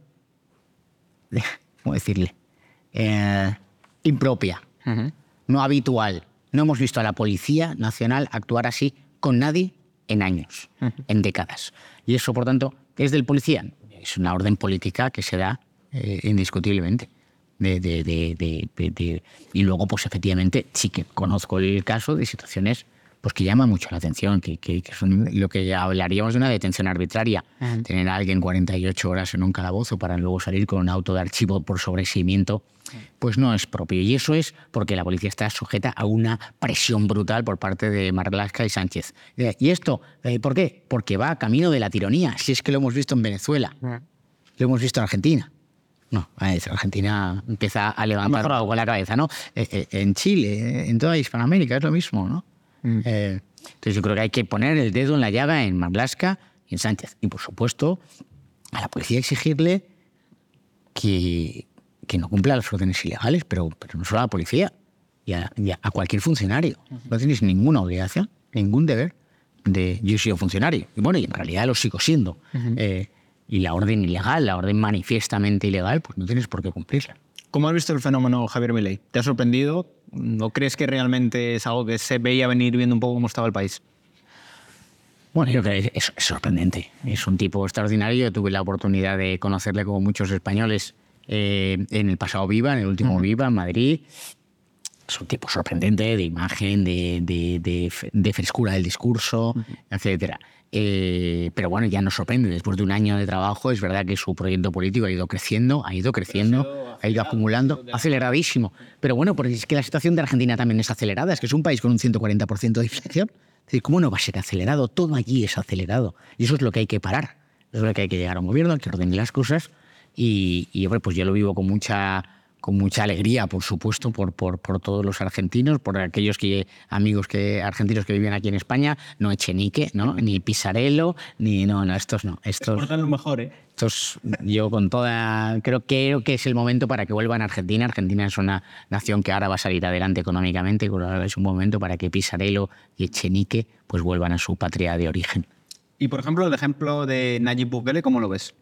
¿cómo decirle? Eh, impropia, uh -huh. no habitual. No hemos visto a la Policía Nacional actuar así con nadie en años, uh -huh. en décadas. Y eso, por tanto, es del policía. Es una orden política que se da eh, indiscutiblemente. De, de, de, y luego, pues efectivamente, sí que conozco el caso de situaciones pues que llama mucho la atención, que, que, que son lo que hablaríamos de una detención arbitraria. Tener a alguien 48 horas en un calabozo para luego salir con un auto de archivo por sobreseimiento, pues no es propio. Y eso es porque la policía está sujeta a una presión brutal por parte de Marlaska y Sánchez. ¿Y esto? eh, ¿Por qué? Porque va camino de la tiranía, si es que lo hemos visto en Venezuela, lo hemos visto en Argentina. No, Argentina empieza a levantar la cabeza, ¿no? Eh, eh, en Chile, eh, en toda Hispanoamérica es lo mismo, ¿no? Eh, entonces yo creo que hay que poner el dedo en la llaga en Marlaska y en Sánchez. Y por supuesto, a la policía exigirle que, que no cumpla las órdenes ilegales, pero, pero no solo a la policía, y a, y a- a cualquier funcionario. No tienes ninguna obligación, ningún deber de yo he sido funcionario. Y bueno, y en realidad lo sigo siendo. Eh, y la orden ilegal, la orden manifiestamente ilegal, pues no tienes por qué cumplirla. ¿Cómo has visto el fenómeno Javier Milei? ¿Te ha sorprendido? ¿O crees que realmente es algo que se veía venir viendo un poco cómo estaba el país? Bueno, yo creo que es, es sorprendente. Es un tipo extraordinario. Yo tuve la oportunidad de conocerle como muchos españoles eh, en el pasado Viva, en el último Viva, en Madrid. Es un tipo sorprendente de imagen, de, de- de f- de frescura del discurso, etcétera. Eh, pero bueno, ya nos sorprende. Después de un año de trabajo, es verdad que su proyecto político ha ido creciendo, ha ido creciendo, ha ido acumulando, aceleradísimo. Pero bueno, porque es que la situación de Argentina también es acelerada. Es que es un país con un 140% de inflación. Es decir, ¿cómo no va a ser acelerado? Todo allí es acelerado. Y eso es lo que hay que parar. Eso es lo que hay que llegar a un gobierno, que ordene las cosas. Y, y, pues yo lo vivo con mucha, con mucha alegría, por supuesto, por, por, por todos los argentinos, por aquellos que, amigos que, argentinos que viven aquí en España. No Echenique, ¿no? ni Pisarello, ni. No, no, estos no. Estos, lo mejor, ¿eh? estos, yo con toda. Creo, creo que es el momento para que vuelvan a Argentina. Argentina es una nación que ahora va a salir adelante económicamente. y ahora es un momento para que Pisarello y Echenique pues vuelvan a su patria de origen. Y por ejemplo, el ejemplo de Nayib Bukele, ¿cómo lo ves?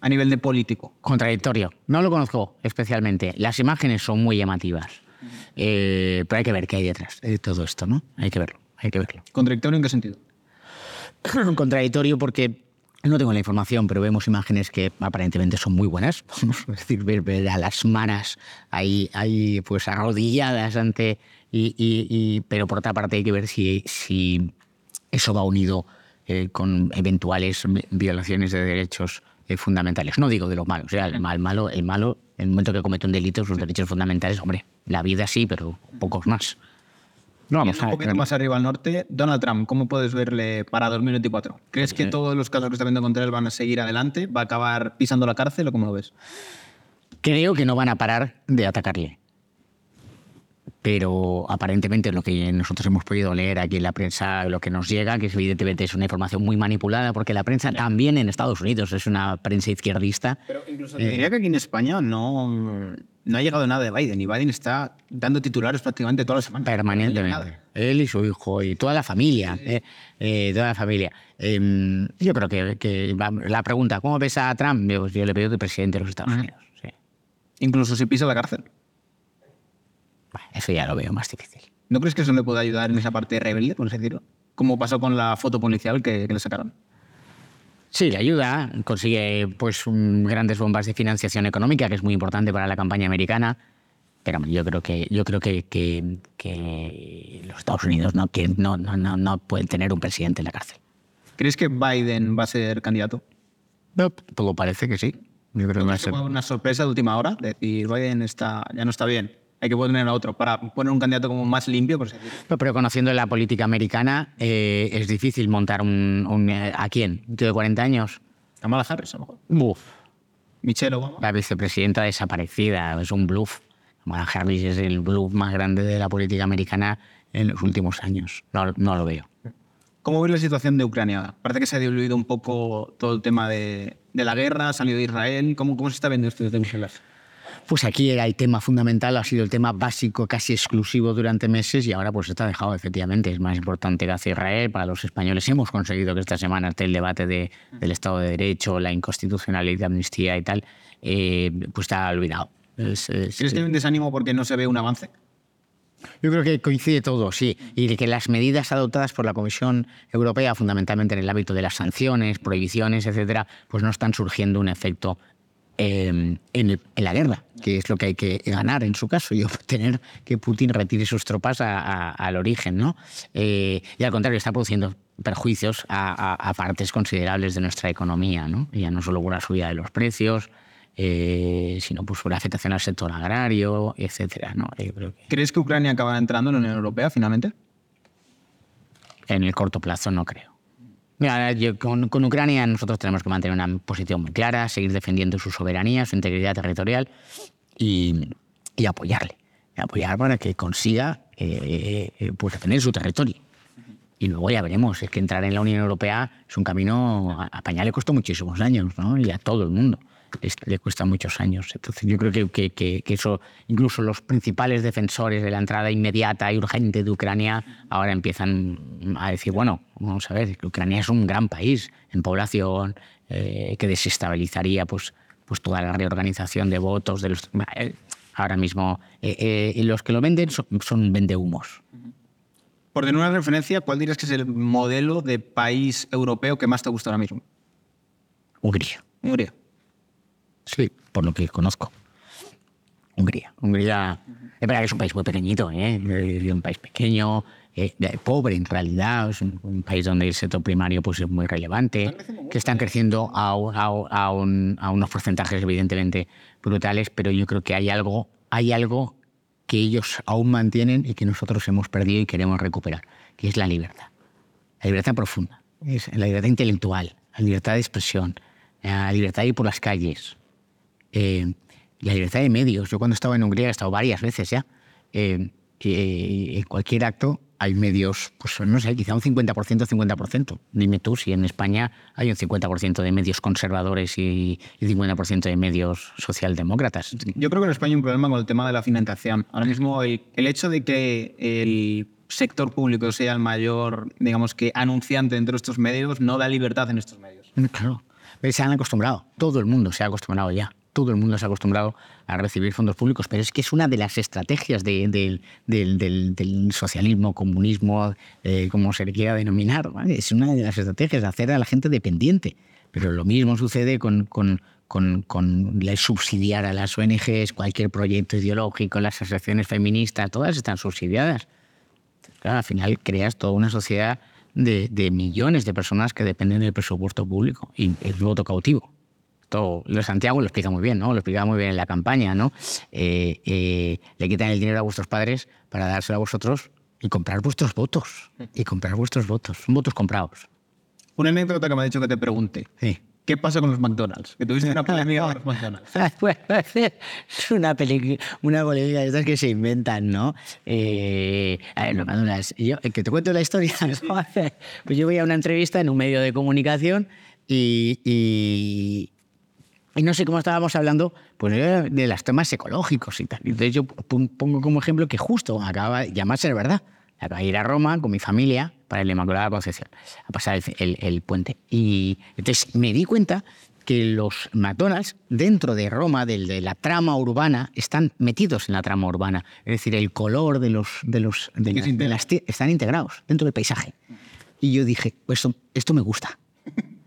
A nivel de político. Contradictorio. No lo conozco especialmente. Las imágenes son muy llamativas. Eh, pero hay que ver qué hay detrás de todo esto, ¿no? Hay que verlo, hay que verlo. ¿Contradictorio en qué sentido? contradictorio porque no tengo la información, pero vemos imágenes que aparentemente son muy buenas. es decir, ver, ver a las manas ahí, ahí pues arrodilladas ante... Y, y- y- pero por otra parte hay que ver si, si eso va unido eh, con eventuales violaciones de derechos eh, fundamentales. No digo de los malos, o sea, el mal, malo, el malo, en el momento que comete un delito, sus derechos fundamentales, hombre, la vida sí, pero pocos más. No vamos a un poquito más arriba al norte, Donald Trump, ¿cómo puedes verle para 2024? ¿Crees que todos los casos que está viendo contra él van a seguir adelante? ¿Va a acabar pisando la cárcel o cómo lo ves? Creo que no van a parar de atacarle. Pero aparentemente lo que nosotros hemos podido leer aquí en la prensa, lo que nos llega, que evidentemente es una información muy manipulada, porque la prensa también en Estados Unidos es una prensa izquierdista. Pero incluso te diría que aquí en España no, no ha llegado nada de Biden y Biden está dando titulares prácticamente todas las semanas. Permanentemente. Él y su hijo y toda la familia. eh, eh, toda la familia. Em, yo creo que, que la pregunta, ¿cómo ves a Trump? Yo, yo le veo de presidente de los Estados Unidos. sí. Incluso si pisa la cárcel. Eso ya lo veo más difícil. ¿No crees que eso le puede ayudar en esa parte rebelde, por así decirlo? Como pasó con la foto policial que, que le sacaron. Sí, le ayuda, consigue pues un- grandes bombas de financiación económica, que es muy importante para la campaña americana. Pero yo creo que yo creo que, que- que los Estados Unidos no, que no, no, no, no pueden tener un presidente en la cárcel. ¿Crees que Biden va a ser candidato? No, todo parece que sí. Yo creo que va a ser. ¿Fue una sorpresa de última hora? Decir, Biden está, ya no está bien. Hay que poner a otro para poner un candidato como más limpio, por. No, Pero conociendo la política americana, eh, es difícil montar un, un, eh, ¿A quién? ¿Un tío de 40 años? Kamala Harris, a lo mejor. Uf. Michelle Obama. La vicepresidenta desaparecida, es un bluff. Kamala Harris es el bluff más grande de la política americana en los últimos años. No, no lo veo. ¿Cómo ves la situación de Ucrania? Parece que se ha diluido un poco todo el tema de, de la guerra, ha salido de Israel. ¿Cómo, ¿Cómo se está viendo esto desde Bruselas? Pues aquí era el tema fundamental, ha sido el tema básico, casi exclusivo durante meses y ahora pues está dejado efectivamente. Es más importante que hace Israel. Para los españoles hemos conseguido que esta semana esté el debate de- del Estado de Derecho, la inconstitucionalidad de amnistía y tal, eh, pues está olvidado. Es- es- ¿Crees que hay un desánimo porque no se ve un avance? Yo creo que coincide todo, sí. Y que las medidas adoptadas por la Comisión Europea, fundamentalmente en el ámbito de las sanciones, prohibiciones, etcétera, pues no están surgiendo un efecto eh, en, el- en la guerra, que es lo que hay que ganar en su caso y obtener que Putin retire sus tropas a- a- al origen, ¿no? Eh, y al contrario, está produciendo perjuicios a, partes considerables de nuestra economía, ¿no? Ya no solo por la subida de los precios, eh, sino pues por la afectación al sector agrario, etcétera, ¿no? Yo creo que ¿Crees que Ucrania acabará entrando en la Unión Europea finalmente? en el corto plazo no creo. Mira, con, Ucrania nosotros tenemos que mantener una posición muy clara, seguir defendiendo su soberanía, su integridad territorial y, apoyarle. Y apoyar para que consiga eh, eh, pues defender su territorio. Y luego ya veremos, es que entrar en la Unión Europea es un camino, a, a España le costó muchísimos años, ¿no? Y a todo el mundo es- le cuesta muchos años. Entonces yo creo que, que- que- que eso, incluso los principales defensores de la entrada inmediata y urgente de Ucrania, ahora empiezan a decir, bueno, vamos a ver, Ucrania es un gran país en población, eh, que desestabilizaría pues, pues toda la reorganización de votos de los... eh, Ahora mismo, eh, eh, los que lo venden son, son vendehumos. Por tener una referencia, ¿cuál dirías que es el modelo de país europeo que más te gusta ahora mismo? Hungría. Hungría. Sí, por lo que conozco. Hungría. Hungría es verdad que es un país muy pequeñito, ¿eh? Es un país pequeño, eh, pobre en realidad, es un, un país donde el sector primario pues, es muy relevante, que están creciendo a, a a un- a unos porcentajes evidentemente brutales, pero yo creo que hay algo, hay algo que ellos aún mantienen y que nosotros hemos perdido y queremos recuperar, que es la libertad. La libertad profunda, es la libertad intelectual, la libertad de expresión, la libertad de ir por las calles, eh, la libertad de medios. Yo cuando estaba en Hungría he estado varias veces ya. eh, eh, en cualquier acto hay medios, pues no sé, quizá un 50%, 50%. Dime tú si en España hay un 50% de medios conservadores y, y 50% de medios socialdemócratas. Yo creo que en España hay un problema con el tema de la financiación. Ahora mismo el, el hecho de que el sector público sea el mayor, digamos que, anunciante entre estos medios no da libertad en estos medios. Claro. Se han acostumbrado. Todo el mundo se ha acostumbrado ya. Todo el mundo se ha acostumbrado a recibir fondos públicos. Pero es que es una de las estrategias de- del- del, del- del socialismo, comunismo, eh, como se le quiera denominar. ¿vale? Es una de las estrategias de hacer a la gente dependiente. Pero lo mismo sucede con, con, con, con subsidiar a las ONGs, cualquier proyecto ideológico, las asociaciones feministas, todas están subsidiadas. Claro, al final creas toda una sociedad de, de millones de personas que dependen del presupuesto público y el voto cautivo. Esto, lo de Santiago lo explica muy bien, ¿no? Lo explicaba muy bien en la campaña, ¿no? Eh, eh, le quitan el dinero a vuestros padres para dárselo a vosotros y comprar vuestros votos. Y comprar vuestros votos. Son votos comprados. Una anécdota que me ha dicho que te pregunte. Sí. ¿Qué pasa con los McDonald's? Que tuviste una polémica con los McDonald's. Es una película, una polémica de estas que se inventan, ¿no? Eh, a ver, los McDonald's. Yo, eh, que te cuento la historia. pues yo voy a una entrevista en un medio de comunicación y, y, y no sé cómo estábamos hablando pues, eh, de los temas ecológicos y tal. Entonces yo pon- pongo como ejemplo que justo acaba de llamarse verdad. Acabo de ir a Roma con mi familia para la Inmaculada Concepción, a pasar el, el- el puente. Y entonces me di cuenta que los McDonald's dentro de Roma, del- de, la trama urbana, están metidos en la trama urbana. Es decir, el color de los... De los de se de las están integrados dentro del paisaje. Y yo dije, pues esto, esto me gusta.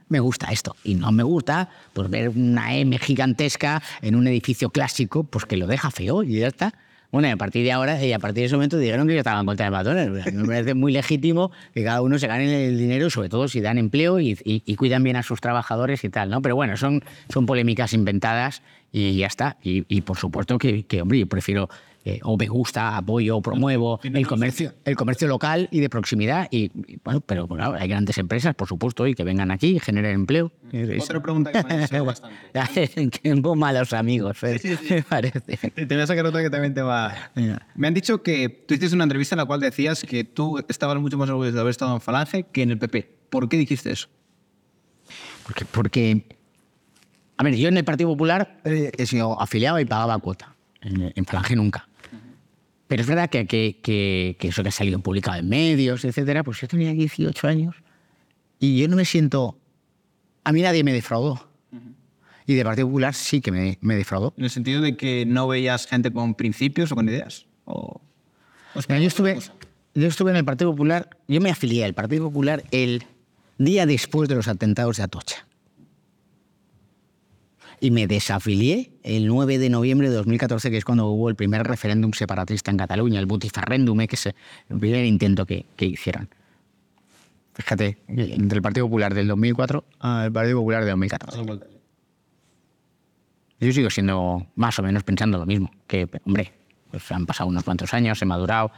Me gusta esto. Y no me gusta pues, ver una M gigantesca en un edificio clásico, pues que lo deja feo y ya está. Bueno, y a partir de ahora, y a partir de ese momento dijeron que yo estaba en contra de McDonald's. Me parece muy legítimo que cada uno se gane el dinero, sobre todo si dan empleo y, cuidan bien a sus trabajadores y tal, ¿no? Pero bueno, son, son polémicas inventadas y ya está. Y, y por supuesto que, que, hombre, yo prefiero eh, o me gusta, apoyo, promuevo el comercio, el comercio local y de proximidad. Y, y, bueno, pero bueno, hay grandes empresas, por supuesto, y que vengan aquí y generen empleo. Es- Otra pregunta que me ha hecho bastante. muy malos amigos, me parece. Te voy a sacar otra que también te va. Me han dicho que tú hiciste una entrevista en la cual decías que tú estabas mucho más orgulloso de haber estado en Falange que en el PP. ¿Por qué dijiste eso? Porque, porque, a ver, yo en el Partido Popular eh, he sido afiliado y pagaba cuota. En, en Falange nunca. Pero es verdad que, que, que- que eso que ha salido publicado en medios, etcétera, pues yo tenía 18 años y yo no me siento. A mí nadie me defraudó. Y de Partido Popular sí que me, me defraudó. En el sentido de que no veías gente con principios o con ideas. O, o yo, estuve, yo estuve en el Partido Popular, yo me afilié al Partido Popular el día después de los atentados de Atocha. Y me desafilié el 9 de noviembre de 2014, que es cuando hubo el primer referéndum separatista en Cataluña, el butifarréndum, que es el primer intento que, que hicieron. Fíjate, entre el Partido Popular del 2004 al Partido Popular del 2014. Yo sigo siendo más o menos pensando lo mismo, que, hombre, pues han pasado unos cuantos años, he madurado,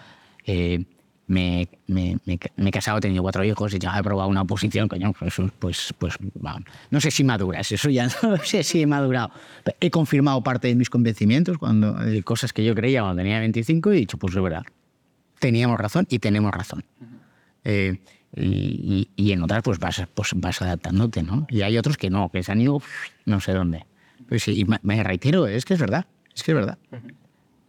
eh, me, me, me, me he casado, he tenido cuatro hijos y ya he probado una oposición, coño, pues, pues, pues vamos. no sé si maduras, eso ya no sé si he madurado. He confirmado parte de mis convencimientos, cuando de cosas que yo creía cuando tenía 25 y he dicho, pues es verdad, teníamos razón y tenemos razón. Eh, y, y, y, en otras pues vas, pues vas adaptándote, ¿no? Y hay otros que no, que se han ido no sé dónde. Pues y me reitero, es que es verdad, es que es verdad.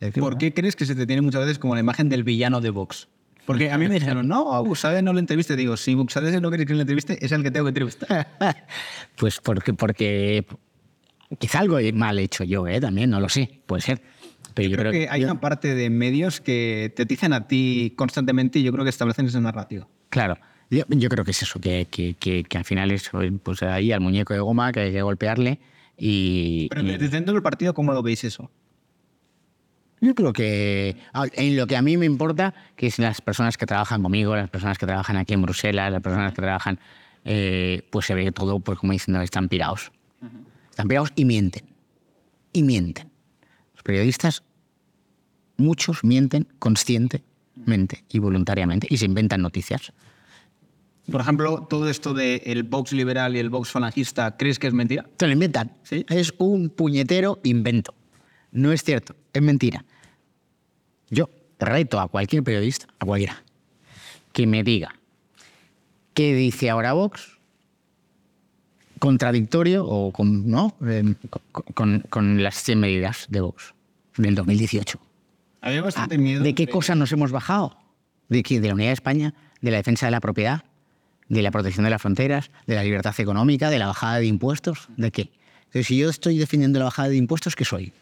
Es que ¿Por qué crees que se te tiene muchas veces como la imagen del villano de Vox? Porque a mí me dijeron, no, a Buxade no lo entreviste. Digo, si Buxade no queréis que lo entreviste, es el que tengo que entrevistar. pues porque, porque quizá algo mal hecho yo, ¿eh? También, no lo sé, puede ser. Pero yo, yo creo, creo, que hay yo... una parte de medios que te dicen a ti constantemente y yo creo que establecen ese narrativo. Claro. Yo, yo creo que es eso, que, que, que, que, al final es pues ahí al muñeco de goma que hay que golpearle y... Pero y... dentro del partido, ¿cómo lo veis eso? Yo creo que en lo que a mí me importa, que es las personas que trabajan conmigo, las personas que trabajan aquí en Bruselas, las personas que trabajan, eh, pues se ve todo, pues como diciendo, están pirados. Uh -huh. Están pirados y mienten. Y mienten. Los periodistas, muchos mienten conscientemente y voluntariamente y se inventan noticias. Por ejemplo, todo esto del el Vox liberal y el Vox falangista, ¿crees que es mentira? Se lo inventan. ¿Sí? Es un puñetero invento. No es cierto, es mentira. Yo reto a cualquier periodista, a cualquiera, que me diga qué dice ahora Vox, contradictorio o con, ¿no? Eh, con, con, las 100 medidas de Vox del 2018. Había bastante miedo. ¿De qué cosas nos hemos bajado? ¿De qué? ¿De la unidad de España? ¿De la defensa de la propiedad? ¿De la protección de las fronteras? ¿De la libertad económica? ¿De la bajada de impuestos? ¿De qué? Entonces, si yo estoy defendiendo la bajada de impuestos, ¿qué soy?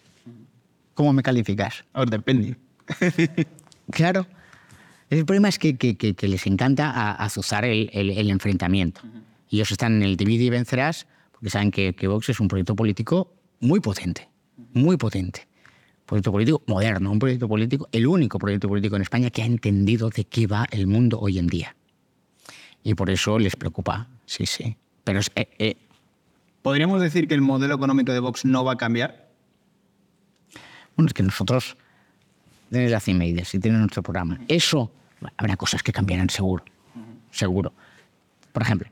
¿Cómo me calificas? Ahora depende. claro. El problema es que, que, que, que les encanta azuzar el, el, el enfrentamiento. Uh -huh. Y ellos están en el divide y vencerás porque saben que, Vox es un proyecto político muy potente, muy potente. Proyecto político moderno, un proyecto político, el único proyecto político en España que ha entendido de qué va el mundo hoy en día. Y por eso les preocupa, sí, sí. Pero es, eh, eh, ¿Podríamos decir que el modelo económico de Vox no va a cambiar? Bueno, es que nosotros desde la CIMEIDES, si tienen nuestro programa, eso habrá cosas que cambiarán seguro, seguro. Por ejemplo,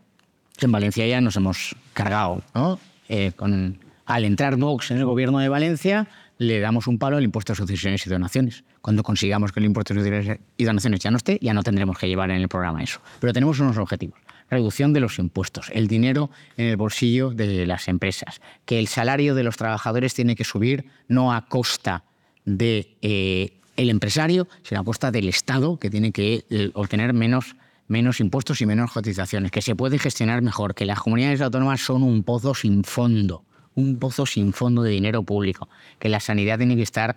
en Valencia ya nos hemos cargado, ¿no? Eh, con, al entrar Vox en el gobierno de Valencia, le damos un palo al impuesto de sucesiones y donaciones. Cuando consigamos que el impuesto de sucesiones y donaciones ya no esté, ya no tendremos que llevar en el programa eso. Pero tenemos unos objetivos. Reducción de los impuestos, el dinero en el bolsillo de las empresas, que el salario de los trabajadores tiene que subir no a costa de eh, el empresario, sino a costa del Estado, que tiene que eh, obtener menos, menos impuestos y menos cotizaciones, que se puede gestionar mejor, que las comunidades autónomas son un pozo sin fondo, un pozo sin fondo de dinero público, que la sanidad tiene que estar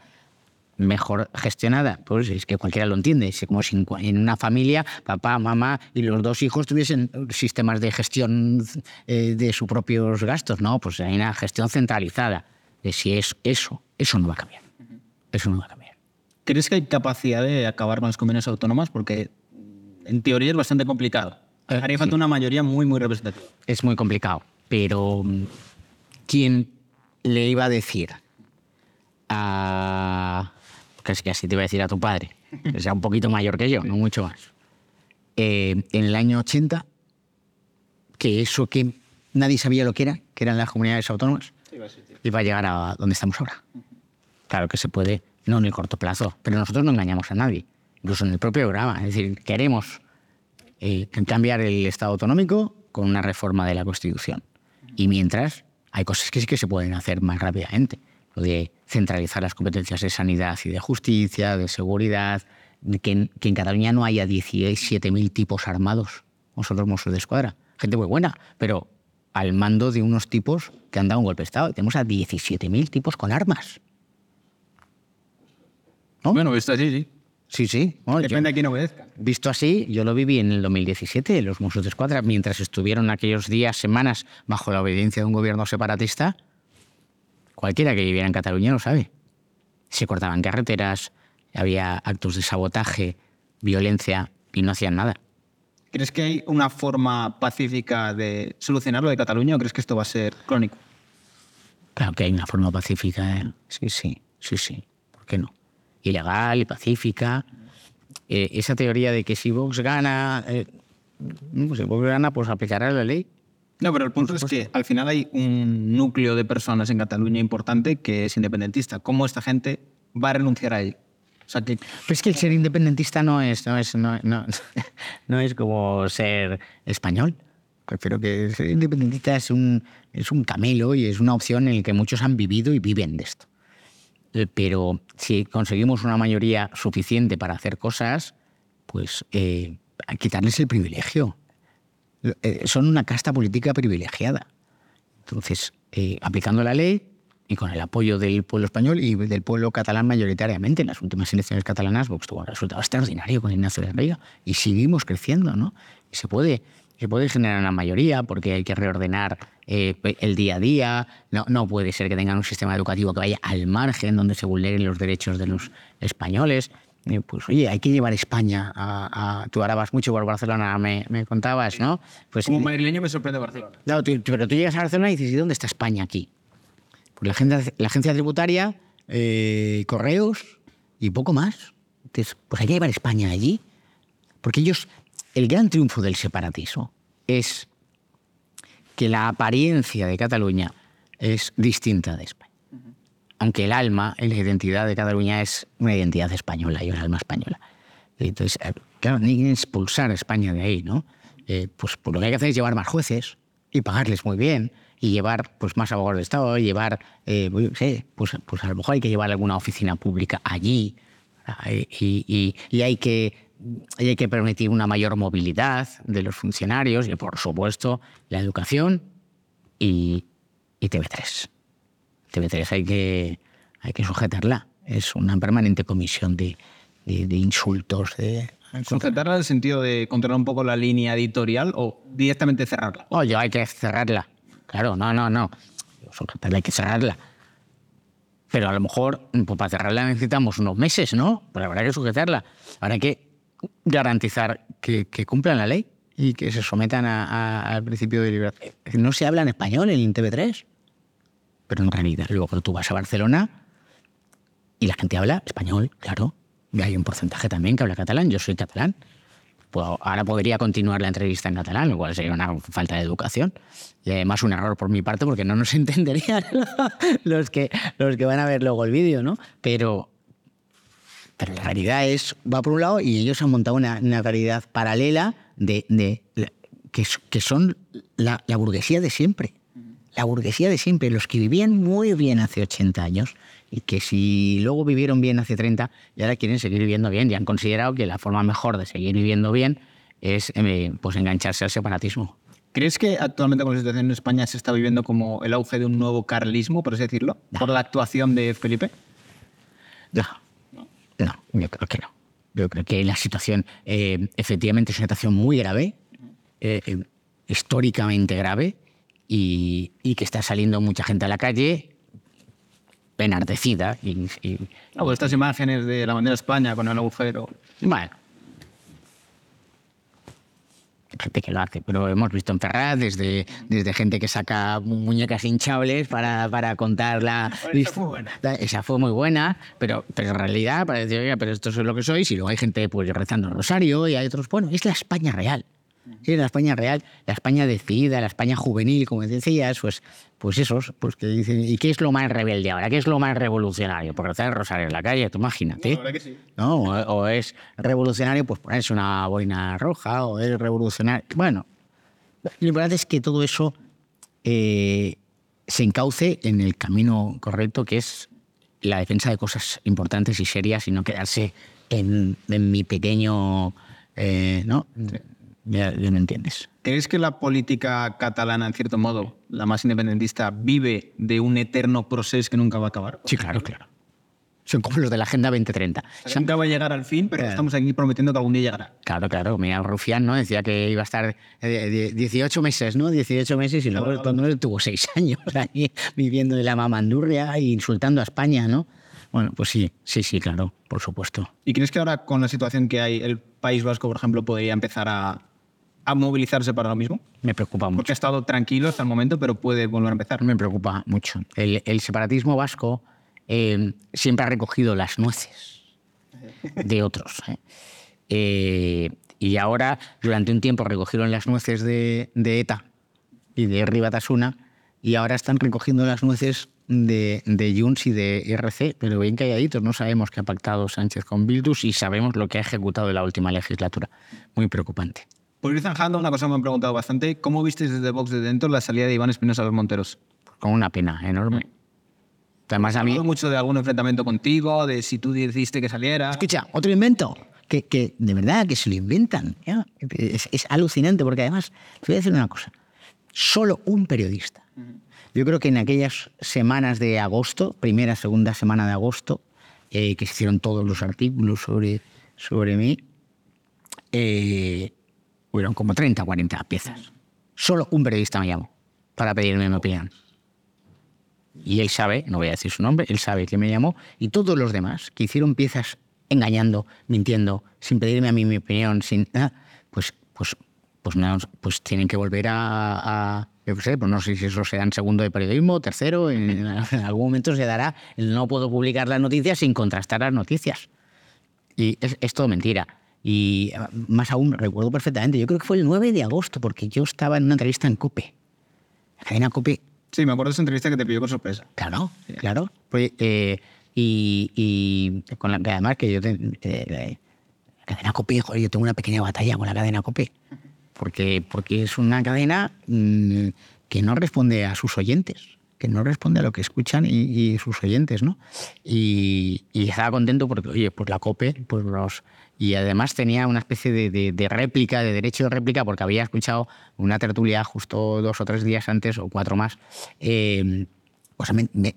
mejor gestionada. Pues es que cualquiera lo entiende. Es como si en una familia, papá, mamá y los dos hijos tuviesen sistemas de gestión eh, de sus propios gastos. No, pues hay una gestión centralizada. Si es eso, eso no va a cambiar. Eso no va a cambiar. ¿Crees que hay capacidad de acabar con las comunidades autónomas? Porque en teoría es bastante complicado. Haría falta una mayoría muy, muy representativa. Es muy complicado, pero ¿quién le iba a decir a... Casi, casi te iba a decir a tu padre, que sea un poquito mayor que yo, no mucho más. Eh, en el año 80, que eso que nadie sabía lo que era, que eran las comunidades autónomas, iba a llegar a donde estamos ahora. Claro que se puede no en el corto plazo, pero nosotros no engañamos a nadie, incluso en el propio programa. Es decir, queremos eh, cambiar el Estado autonómico con una reforma de la Constitución. Y mientras, hay cosas que sí que se pueden hacer más rápidamente. Lo de centralizar las competencias de sanidad y de justicia, de seguridad, que, en, que en Cataluña no haya 17.000 tipos armados, nosotros Mossos de Escuadra. Gente muy buena, pero al mando de unos tipos que han dado un golpe de Estado. Tenemos a 17.000 tipos con armas. ¿No? Bueno, visto así, sí. Sí, sí. Bueno, Depende de quién obedezca. Visto así, yo lo viví en el 2017, los Mossos de Escuadra, mientras estuvieron aquellos días, semanas, bajo la obediencia de un gobierno separatista, Cualquiera que viviera en Cataluña lo sabe. Se cortaban carreteras, había actos de sabotaje, violencia y no hacían nada. ¿Crees que hay una forma pacífica de solucionarlo de Cataluña o crees que esto va a ser crónico? Claro que hay una forma pacífica. ¿eh? Sí, sí, sí, sí. ¿Por qué no? Ilegal y pacífica. Eh, esa teoría de que si Vox gana, eh, no, si Vox gana, pues aplicará la ley. No, pero el punto es que al final hay un núcleo de personas en Cataluña importante que es independentista. ¿Cómo esta gente va a renunciar a él? O sea, que Pero es que el ser independentista no es, no es, no, no- no es como ser español. Prefiero que ser independentista es un, es un camelo y es una opción en la que muchos han vivido y viven de esto. Eh, Pero si conseguimos una mayoría suficiente para hacer cosas, pues eh, quitarles el privilegio. Eh, son una casta política privilegiada. Entonces, eh, aplicando la ley y con el apoyo del pueblo español y del pueblo catalán mayoritariamente, en las últimas elecciones catalanas Vox tuvo un resultado extraordinario con Ignacio de Rega y seguimos creciendo, ¿no? Y se puede, se puede generar una mayoría porque hay que reordenar eh, el día a día, no, no puede ser que tengan un sistema educativo que vaya al margen donde se vulneren los derechos de los españoles. Eh, Pues oye, hay que llevar España a... a- tú ahora vas mucho por Barcelona, me, me contabas, ¿no? Pues como madrileño me sorprende Barcelona. Claro, tú- pero tú llegas a Barcelona y dices, ¿y dónde está España aquí? Pues la agencia, la agencia tributaria, eh, correos y poco más. Entonces, pues hay que llevar España allí. Porque ellos, el gran triunfo del separatismo es que la apariencia de Cataluña es distinta de España. Aunque el alma, la identidad de Cataluña es una identidad española y un alma española. Entonces, eh, claro, que expulsar a España de ahí, ¿no? Eh, pues, pues lo que hay que hacer es llevar más jueces y pagarles muy bien y llevar pues más abogados de Estado, y llevar, eh, pues, pues, pues a lo mejor hay que llevar alguna oficina pública allí ah, y, y- y hay, que, hay que permitir una mayor movilidad de los funcionarios y, por supuesto, la educación y, y TV3. TV3 hay que, hay que sujetarla. Es una permanente comisión de, de- de insultos, de, ¿Sujetarla en el sentido de controlar un poco la línea editorial o directamente cerrarla? Oye, hay que cerrarla. Claro, no, no, no. Sujetarla hay que cerrarla. Pero a lo mejor, pues para cerrarla necesitamos unos meses, ¿no? Pero habrá que sujetarla. Habrá que garantizar que, que cumplan la ley y que se sometan a- a- al principio de libertad. No se habla en español en TV3, pero en realidad luego tú vas a Barcelona y la gente habla español, claro. Y hay un porcentaje también que habla catalán. Yo soy catalán. Pues ahora podría continuar la entrevista en catalán, lo cual sería una falta de educación. Y además un error por mi parte porque no nos entenderían los que, los que van a ver luego el vídeo, ¿no? Pero, pero la realidad es, va por un lado y ellos han montado una, una realidad paralela de, que, son la, la burguesía de siempre. La burguesía de siempre, los que vivían muy bien hace 80 años y que si luego vivieron bien hace 30 y ahora quieren seguir viviendo bien y han considerado que la forma mejor de seguir viviendo bien es eh, pues engancharse al separatismo. ¿Crees que actualmente con la situación en España se está viviendo como el auge de un nuevo carlismo, por así decirlo? No. ¿Por la actuación de Felipe? No, no, yo creo que no. Yo creo que la situación eh, efectivamente es una situación muy grave, eh, eh, históricamente grave, y, y que está saliendo mucha gente a la calle enardecida. Y, y- Ah, pues estas imágenes de la bandera de España con el agujero. bueno. Gente que lo hace, pero hemos visto en Ferraz desde, desde gente que saca muñecas hinchables para, para contar la... Esa fue. La- Esa fue muy buena, pero, pero en realidad parece, oiga, pero esto es lo que sois, y luego hay gente pues rezando el rosario y hay otros, bueno, es la España real. Sí, la España real, la España decidida, la España juvenil, como decías, pues, pues esos, pues que dicen, ¿y qué es lo más rebelde ahora? ¿Qué es lo más revolucionario? Por rezar el rosario en la calle, tú imagínate. verdad que sí. ¿no? O, o es revolucionario, pues ponerse una boina roja, o es revolucionario. Bueno, lo importante es que todo eso eh, se encauce en el camino correcto, que es la defensa de cosas importantes y serias y no quedarse en, en mi pequeño. eh, ¿No? Ya, ya me entiendes. ¿Crees que la política catalana, en cierto modo, la más independentista, vive de un eterno proceso que nunca va a acabar? Sí, claro, claro. Son como los de la Agenda 2030. Nunca va a llegar al fin, pero estamos aquí prometiendo que algún día llegará. Claro, claro. Mira, Rufián, ¿no? Decía que iba a estar eh, die- 18 meses, ¿no? 18 meses y luego cuando tuvo 6 años ahí viviendo de la mamandurria e insultando a España, ¿no? Bueno, pues sí, sí, sí, claro, por supuesto. ¿Y crees que ahora, con la situación que hay, el País Vasco, por ejemplo, podría empezar a, a movilizarse para lo mismo? Me preocupa mucho. Porque ha estado tranquilo hasta el momento, pero puede volver a empezar. Me preocupa mucho. El, el separatismo vasco eh, siempre ha recogido las nueces de otros. ¿eh? Eh, y ahora, durante un tiempo, recogieron las nueces de, de ETA y de Ribatasuna, y ahora están recogiendo las nueces de, de Junts y de RC, pero bien calladitos. No sabemos qué ha pactado Sánchez con Bildus y sabemos lo que ha ejecutado en la última legislatura. Muy preocupante. Por ir zanjando, una cosa que me han preguntado bastante. ¿Cómo viste desde Vox de dentro la salida de Iván Espinosa a los Monteros? Con una pena enorme. Además, a mí, mucho de algún enfrentamiento contigo, de si tú decidiste que saliera. Escucha, otro invento. Que, que de verdad que se lo inventan. ¿ya? Es, es alucinante porque además, te voy a decir una cosa. Solo un periodista. Yo creo que en aquellas semanas de agosto, primera, segunda semana de agosto, eh, que se hicieron todos los artículos sobre, sobre mí, eh, hubieron como 30 o 40 piezas. Solo un periodista me llamó para pedirme mi opinión. Y él sabe, no voy a decir su nombre, él sabe que me llamó, y todos los demás que hicieron piezas engañando, mintiendo, sin pedirme a mí mi opinión, sin nada, pues, pues, pues, no, pues tienen que volver a, a- yo qué sé, pues no sé si eso será en segundo de periodismo, tercero, en, en algún momento se dará, el no puedo publicar las noticias sin contrastar las noticias. Y es, es todo mentira. Y eh, más aún, recuerdo perfectamente, yo creo que fue el 9 de agosto, porque yo estaba en una entrevista en COPE. La cadena COPE Sí, me acuerdo de esa entrevista que te pidió con sorpresa. Claro, claro. Pues, eh, y, y con la que además que yo te- la cadena Cope, joder, yo tengo una pequeña batalla con la cadena Cope. Porque, porque es una cadena mm, que no responde a sus oyentes, que no responde a lo que escuchan y, y sus oyentes, ¿no? Y, y estaba contento porque, oye, pues la Cope, pues los. Y además tenía una especie de, de- de réplica, de derecho de réplica, porque había escuchado una tertulia justo dos o tres días antes, o cuatro más, eh,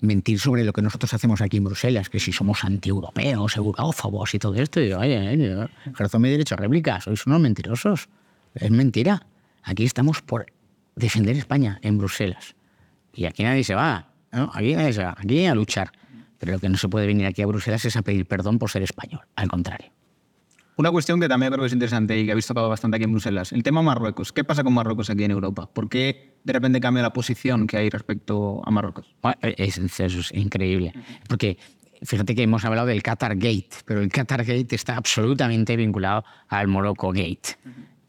mentir sobre lo que nosotros hacemos aquí en Bruselas, que si somos antieuropeos, eurófobos y todo esto. Y yo, oye, oye, ejerzo mi derecho a réplica, sois unos mentirosos. Es mentira. Aquí estamos por defender España en Bruselas. Y aquí nadie se va. Aquí nadie se va. Aquí a luchar. Pero lo que no se puede venir aquí a Bruselas es a pedir perdón por ser español. Al contrario. Una cuestión que también creo que es interesante y que habéis tocado bastante aquí en Bruselas. El tema Marruecos. ¿Qué pasa con Marruecos aquí en Europa? ¿Por qué de repente cambia la posición que hay respecto a Marruecos? Es, es- es increíble. Porque fíjate que hemos hablado del Qatar Gate, pero el Qatar Gate está absolutamente vinculado al Morocco Gate.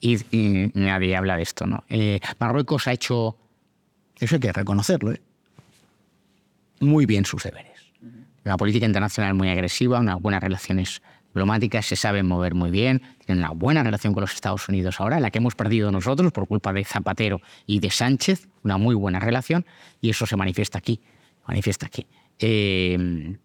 Y, y nadie habla de esto, ¿no? Eh, Marruecos ha hecho, eso hay que reconocerlo, ¿eh? muy bien sus deberes. Una política internacional muy agresiva, unas buenas relaciones diplomáticas, se saben mover muy bien, tienen una buena relación con los Estados Unidos ahora, la que hemos perdido nosotros por culpa de Zapatero y de Sánchez, una muy buena relación, y eso se manifiesta aquí, manifiesta aquí. Eh,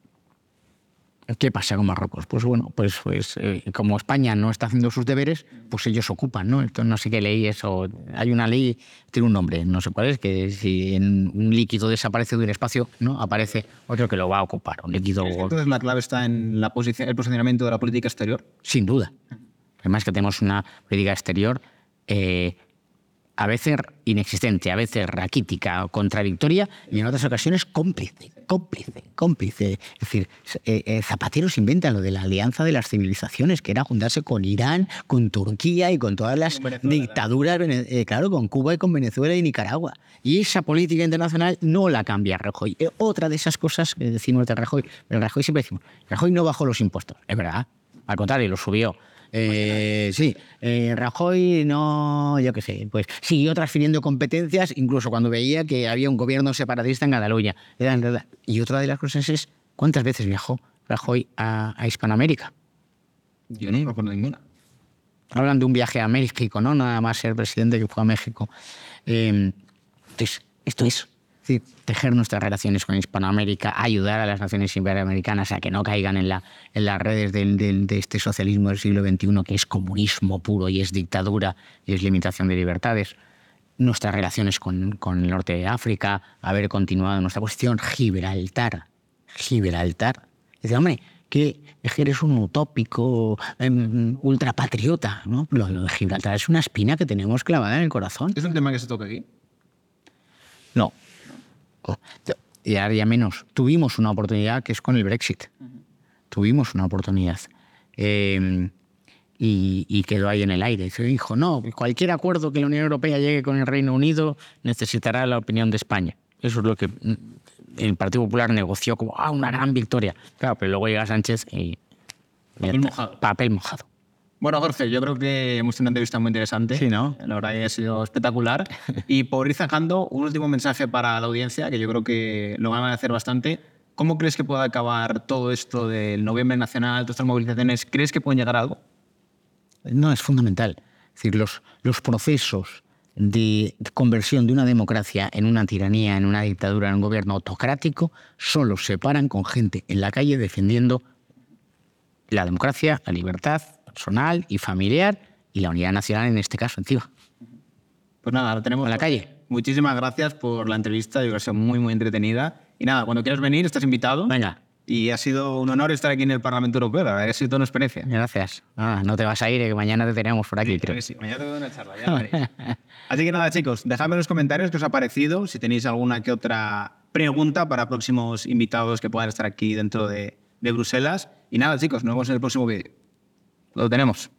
¿Qué pasa con Marruecos? Pues bueno, pues, pues eh, como España no está haciendo sus deberes, pues ellos ocupan, ¿no? Esto no sé qué ley es, o hay una ley, tiene un nombre, no sé cuál es, que si en un líquido desaparece de un espacio, ¿no? Aparece otro que lo va a ocupar, un líquido Entonces la clave está en la posición, el posicionamiento de la política exterior. sin duda. Además que tenemos una política exterior eh, a veces inexistente, a veces raquítica, contradictoria y en otras ocasiones cómplice, cómplice, cómplice. Es decir, eh, eh, Zapatero se inventa lo de la alianza de las civilizaciones, que era juntarse con Irán, con Turquía y con todas las Venezuela, dictaduras, eh, claro, con Cuba y con Venezuela y Nicaragua. Y esa política internacional no la cambia Rajoy. Eh, otra de esas cosas que decimos de Rajoy, pero Rajoy siempre decimos, Rajoy no bajó los impuestos, es verdad, al contrario, los subió. Eh, sí, eh, Rajoy no, yo qué sé, pues siguió transfiriendo competencias, incluso cuando veía que había un gobierno separatista en Cataluña. Y otra de las cosas es, ¿cuántas veces viajó Rajoy a, a Hispanoamérica? Yo no recuerdo ninguna. Hablan de un viaje a México, ¿no? Nada más ser presidente que fue a México. Eh, entonces, esto es, decir, tejer nuestras relaciones con Hispanoamérica, ayudar a las naciones iberoamericanas a que no caigan en, la, en las redes del- del- de este socialismo del siglo XXI, que es comunismo puro y es dictadura y es limitación de libertades. Nuestras relaciones con, con el norte de África, haber continuado nuestra posición, Gibraltar. Gibraltar Dice, hombre, que es que eres un utópico, em, ultrapatriota, ¿no? Lo, lo de Gibraltar es una espina que tenemos clavada en el corazón. ¿Es un tema que se toca aquí? No. Y ahora ya menos. Tuvimos una oportunidad que es con el Brexit. Tuvimos una oportunidad. Eh, y, y quedó ahí en el aire. Se dijo, no, cualquier acuerdo que la Unión Europea llegue con el Reino Unido necesitará la opinión de España. Eso es lo que mm, el Partido Popular negoció como ah, una gran victoria. Claro, pero luego llega Sánchez y... Papel mojado. Papel mojado. Bueno, Jorge, yo creo que hemos tenido una entrevista muy interesante. Sí, ¿no? La verdad que ha sido espectacular. y por ir zanjando, un último mensaje para la audiencia, que yo creo que lo van a hacer bastante. ¿Cómo crees que puede acabar todo esto del noviembre nacional, todas estas movilizaciones? ¿Crees que pueden llegar a algo? No, es fundamental. Es decir, los, los procesos de conversión de una democracia en una tiranía, en una dictadura, en un gobierno autocrático, solo se paran con gente en la calle defendiendo la democracia, la libertad personal y familiar y la unidad nacional en este caso encima. Pues nada, lo tenemos En la calle. Muchísimas gracias por la entrevista, yo creo que ha sido muy, muy entretenida. Y nada, cuando quieras venir, estás invitado. Venga, Y ha sido un honor estar aquí en el Parlamento Europeo, ha sido toda una experiencia. gracias. Ah, no te vas a ir, eh, que mañana te tenemos por aquí, Creo creo. que sí, mañana te doy una charla, ya veréis. Así que nada, chicos, dejadme en los comentarios qué os ha parecido, si tenéis alguna que otra pregunta para próximos invitados que puedan estar aquí dentro de, de Bruselas. Y nada, chicos, nos vemos en el próximo vídeo. Lo tenemos.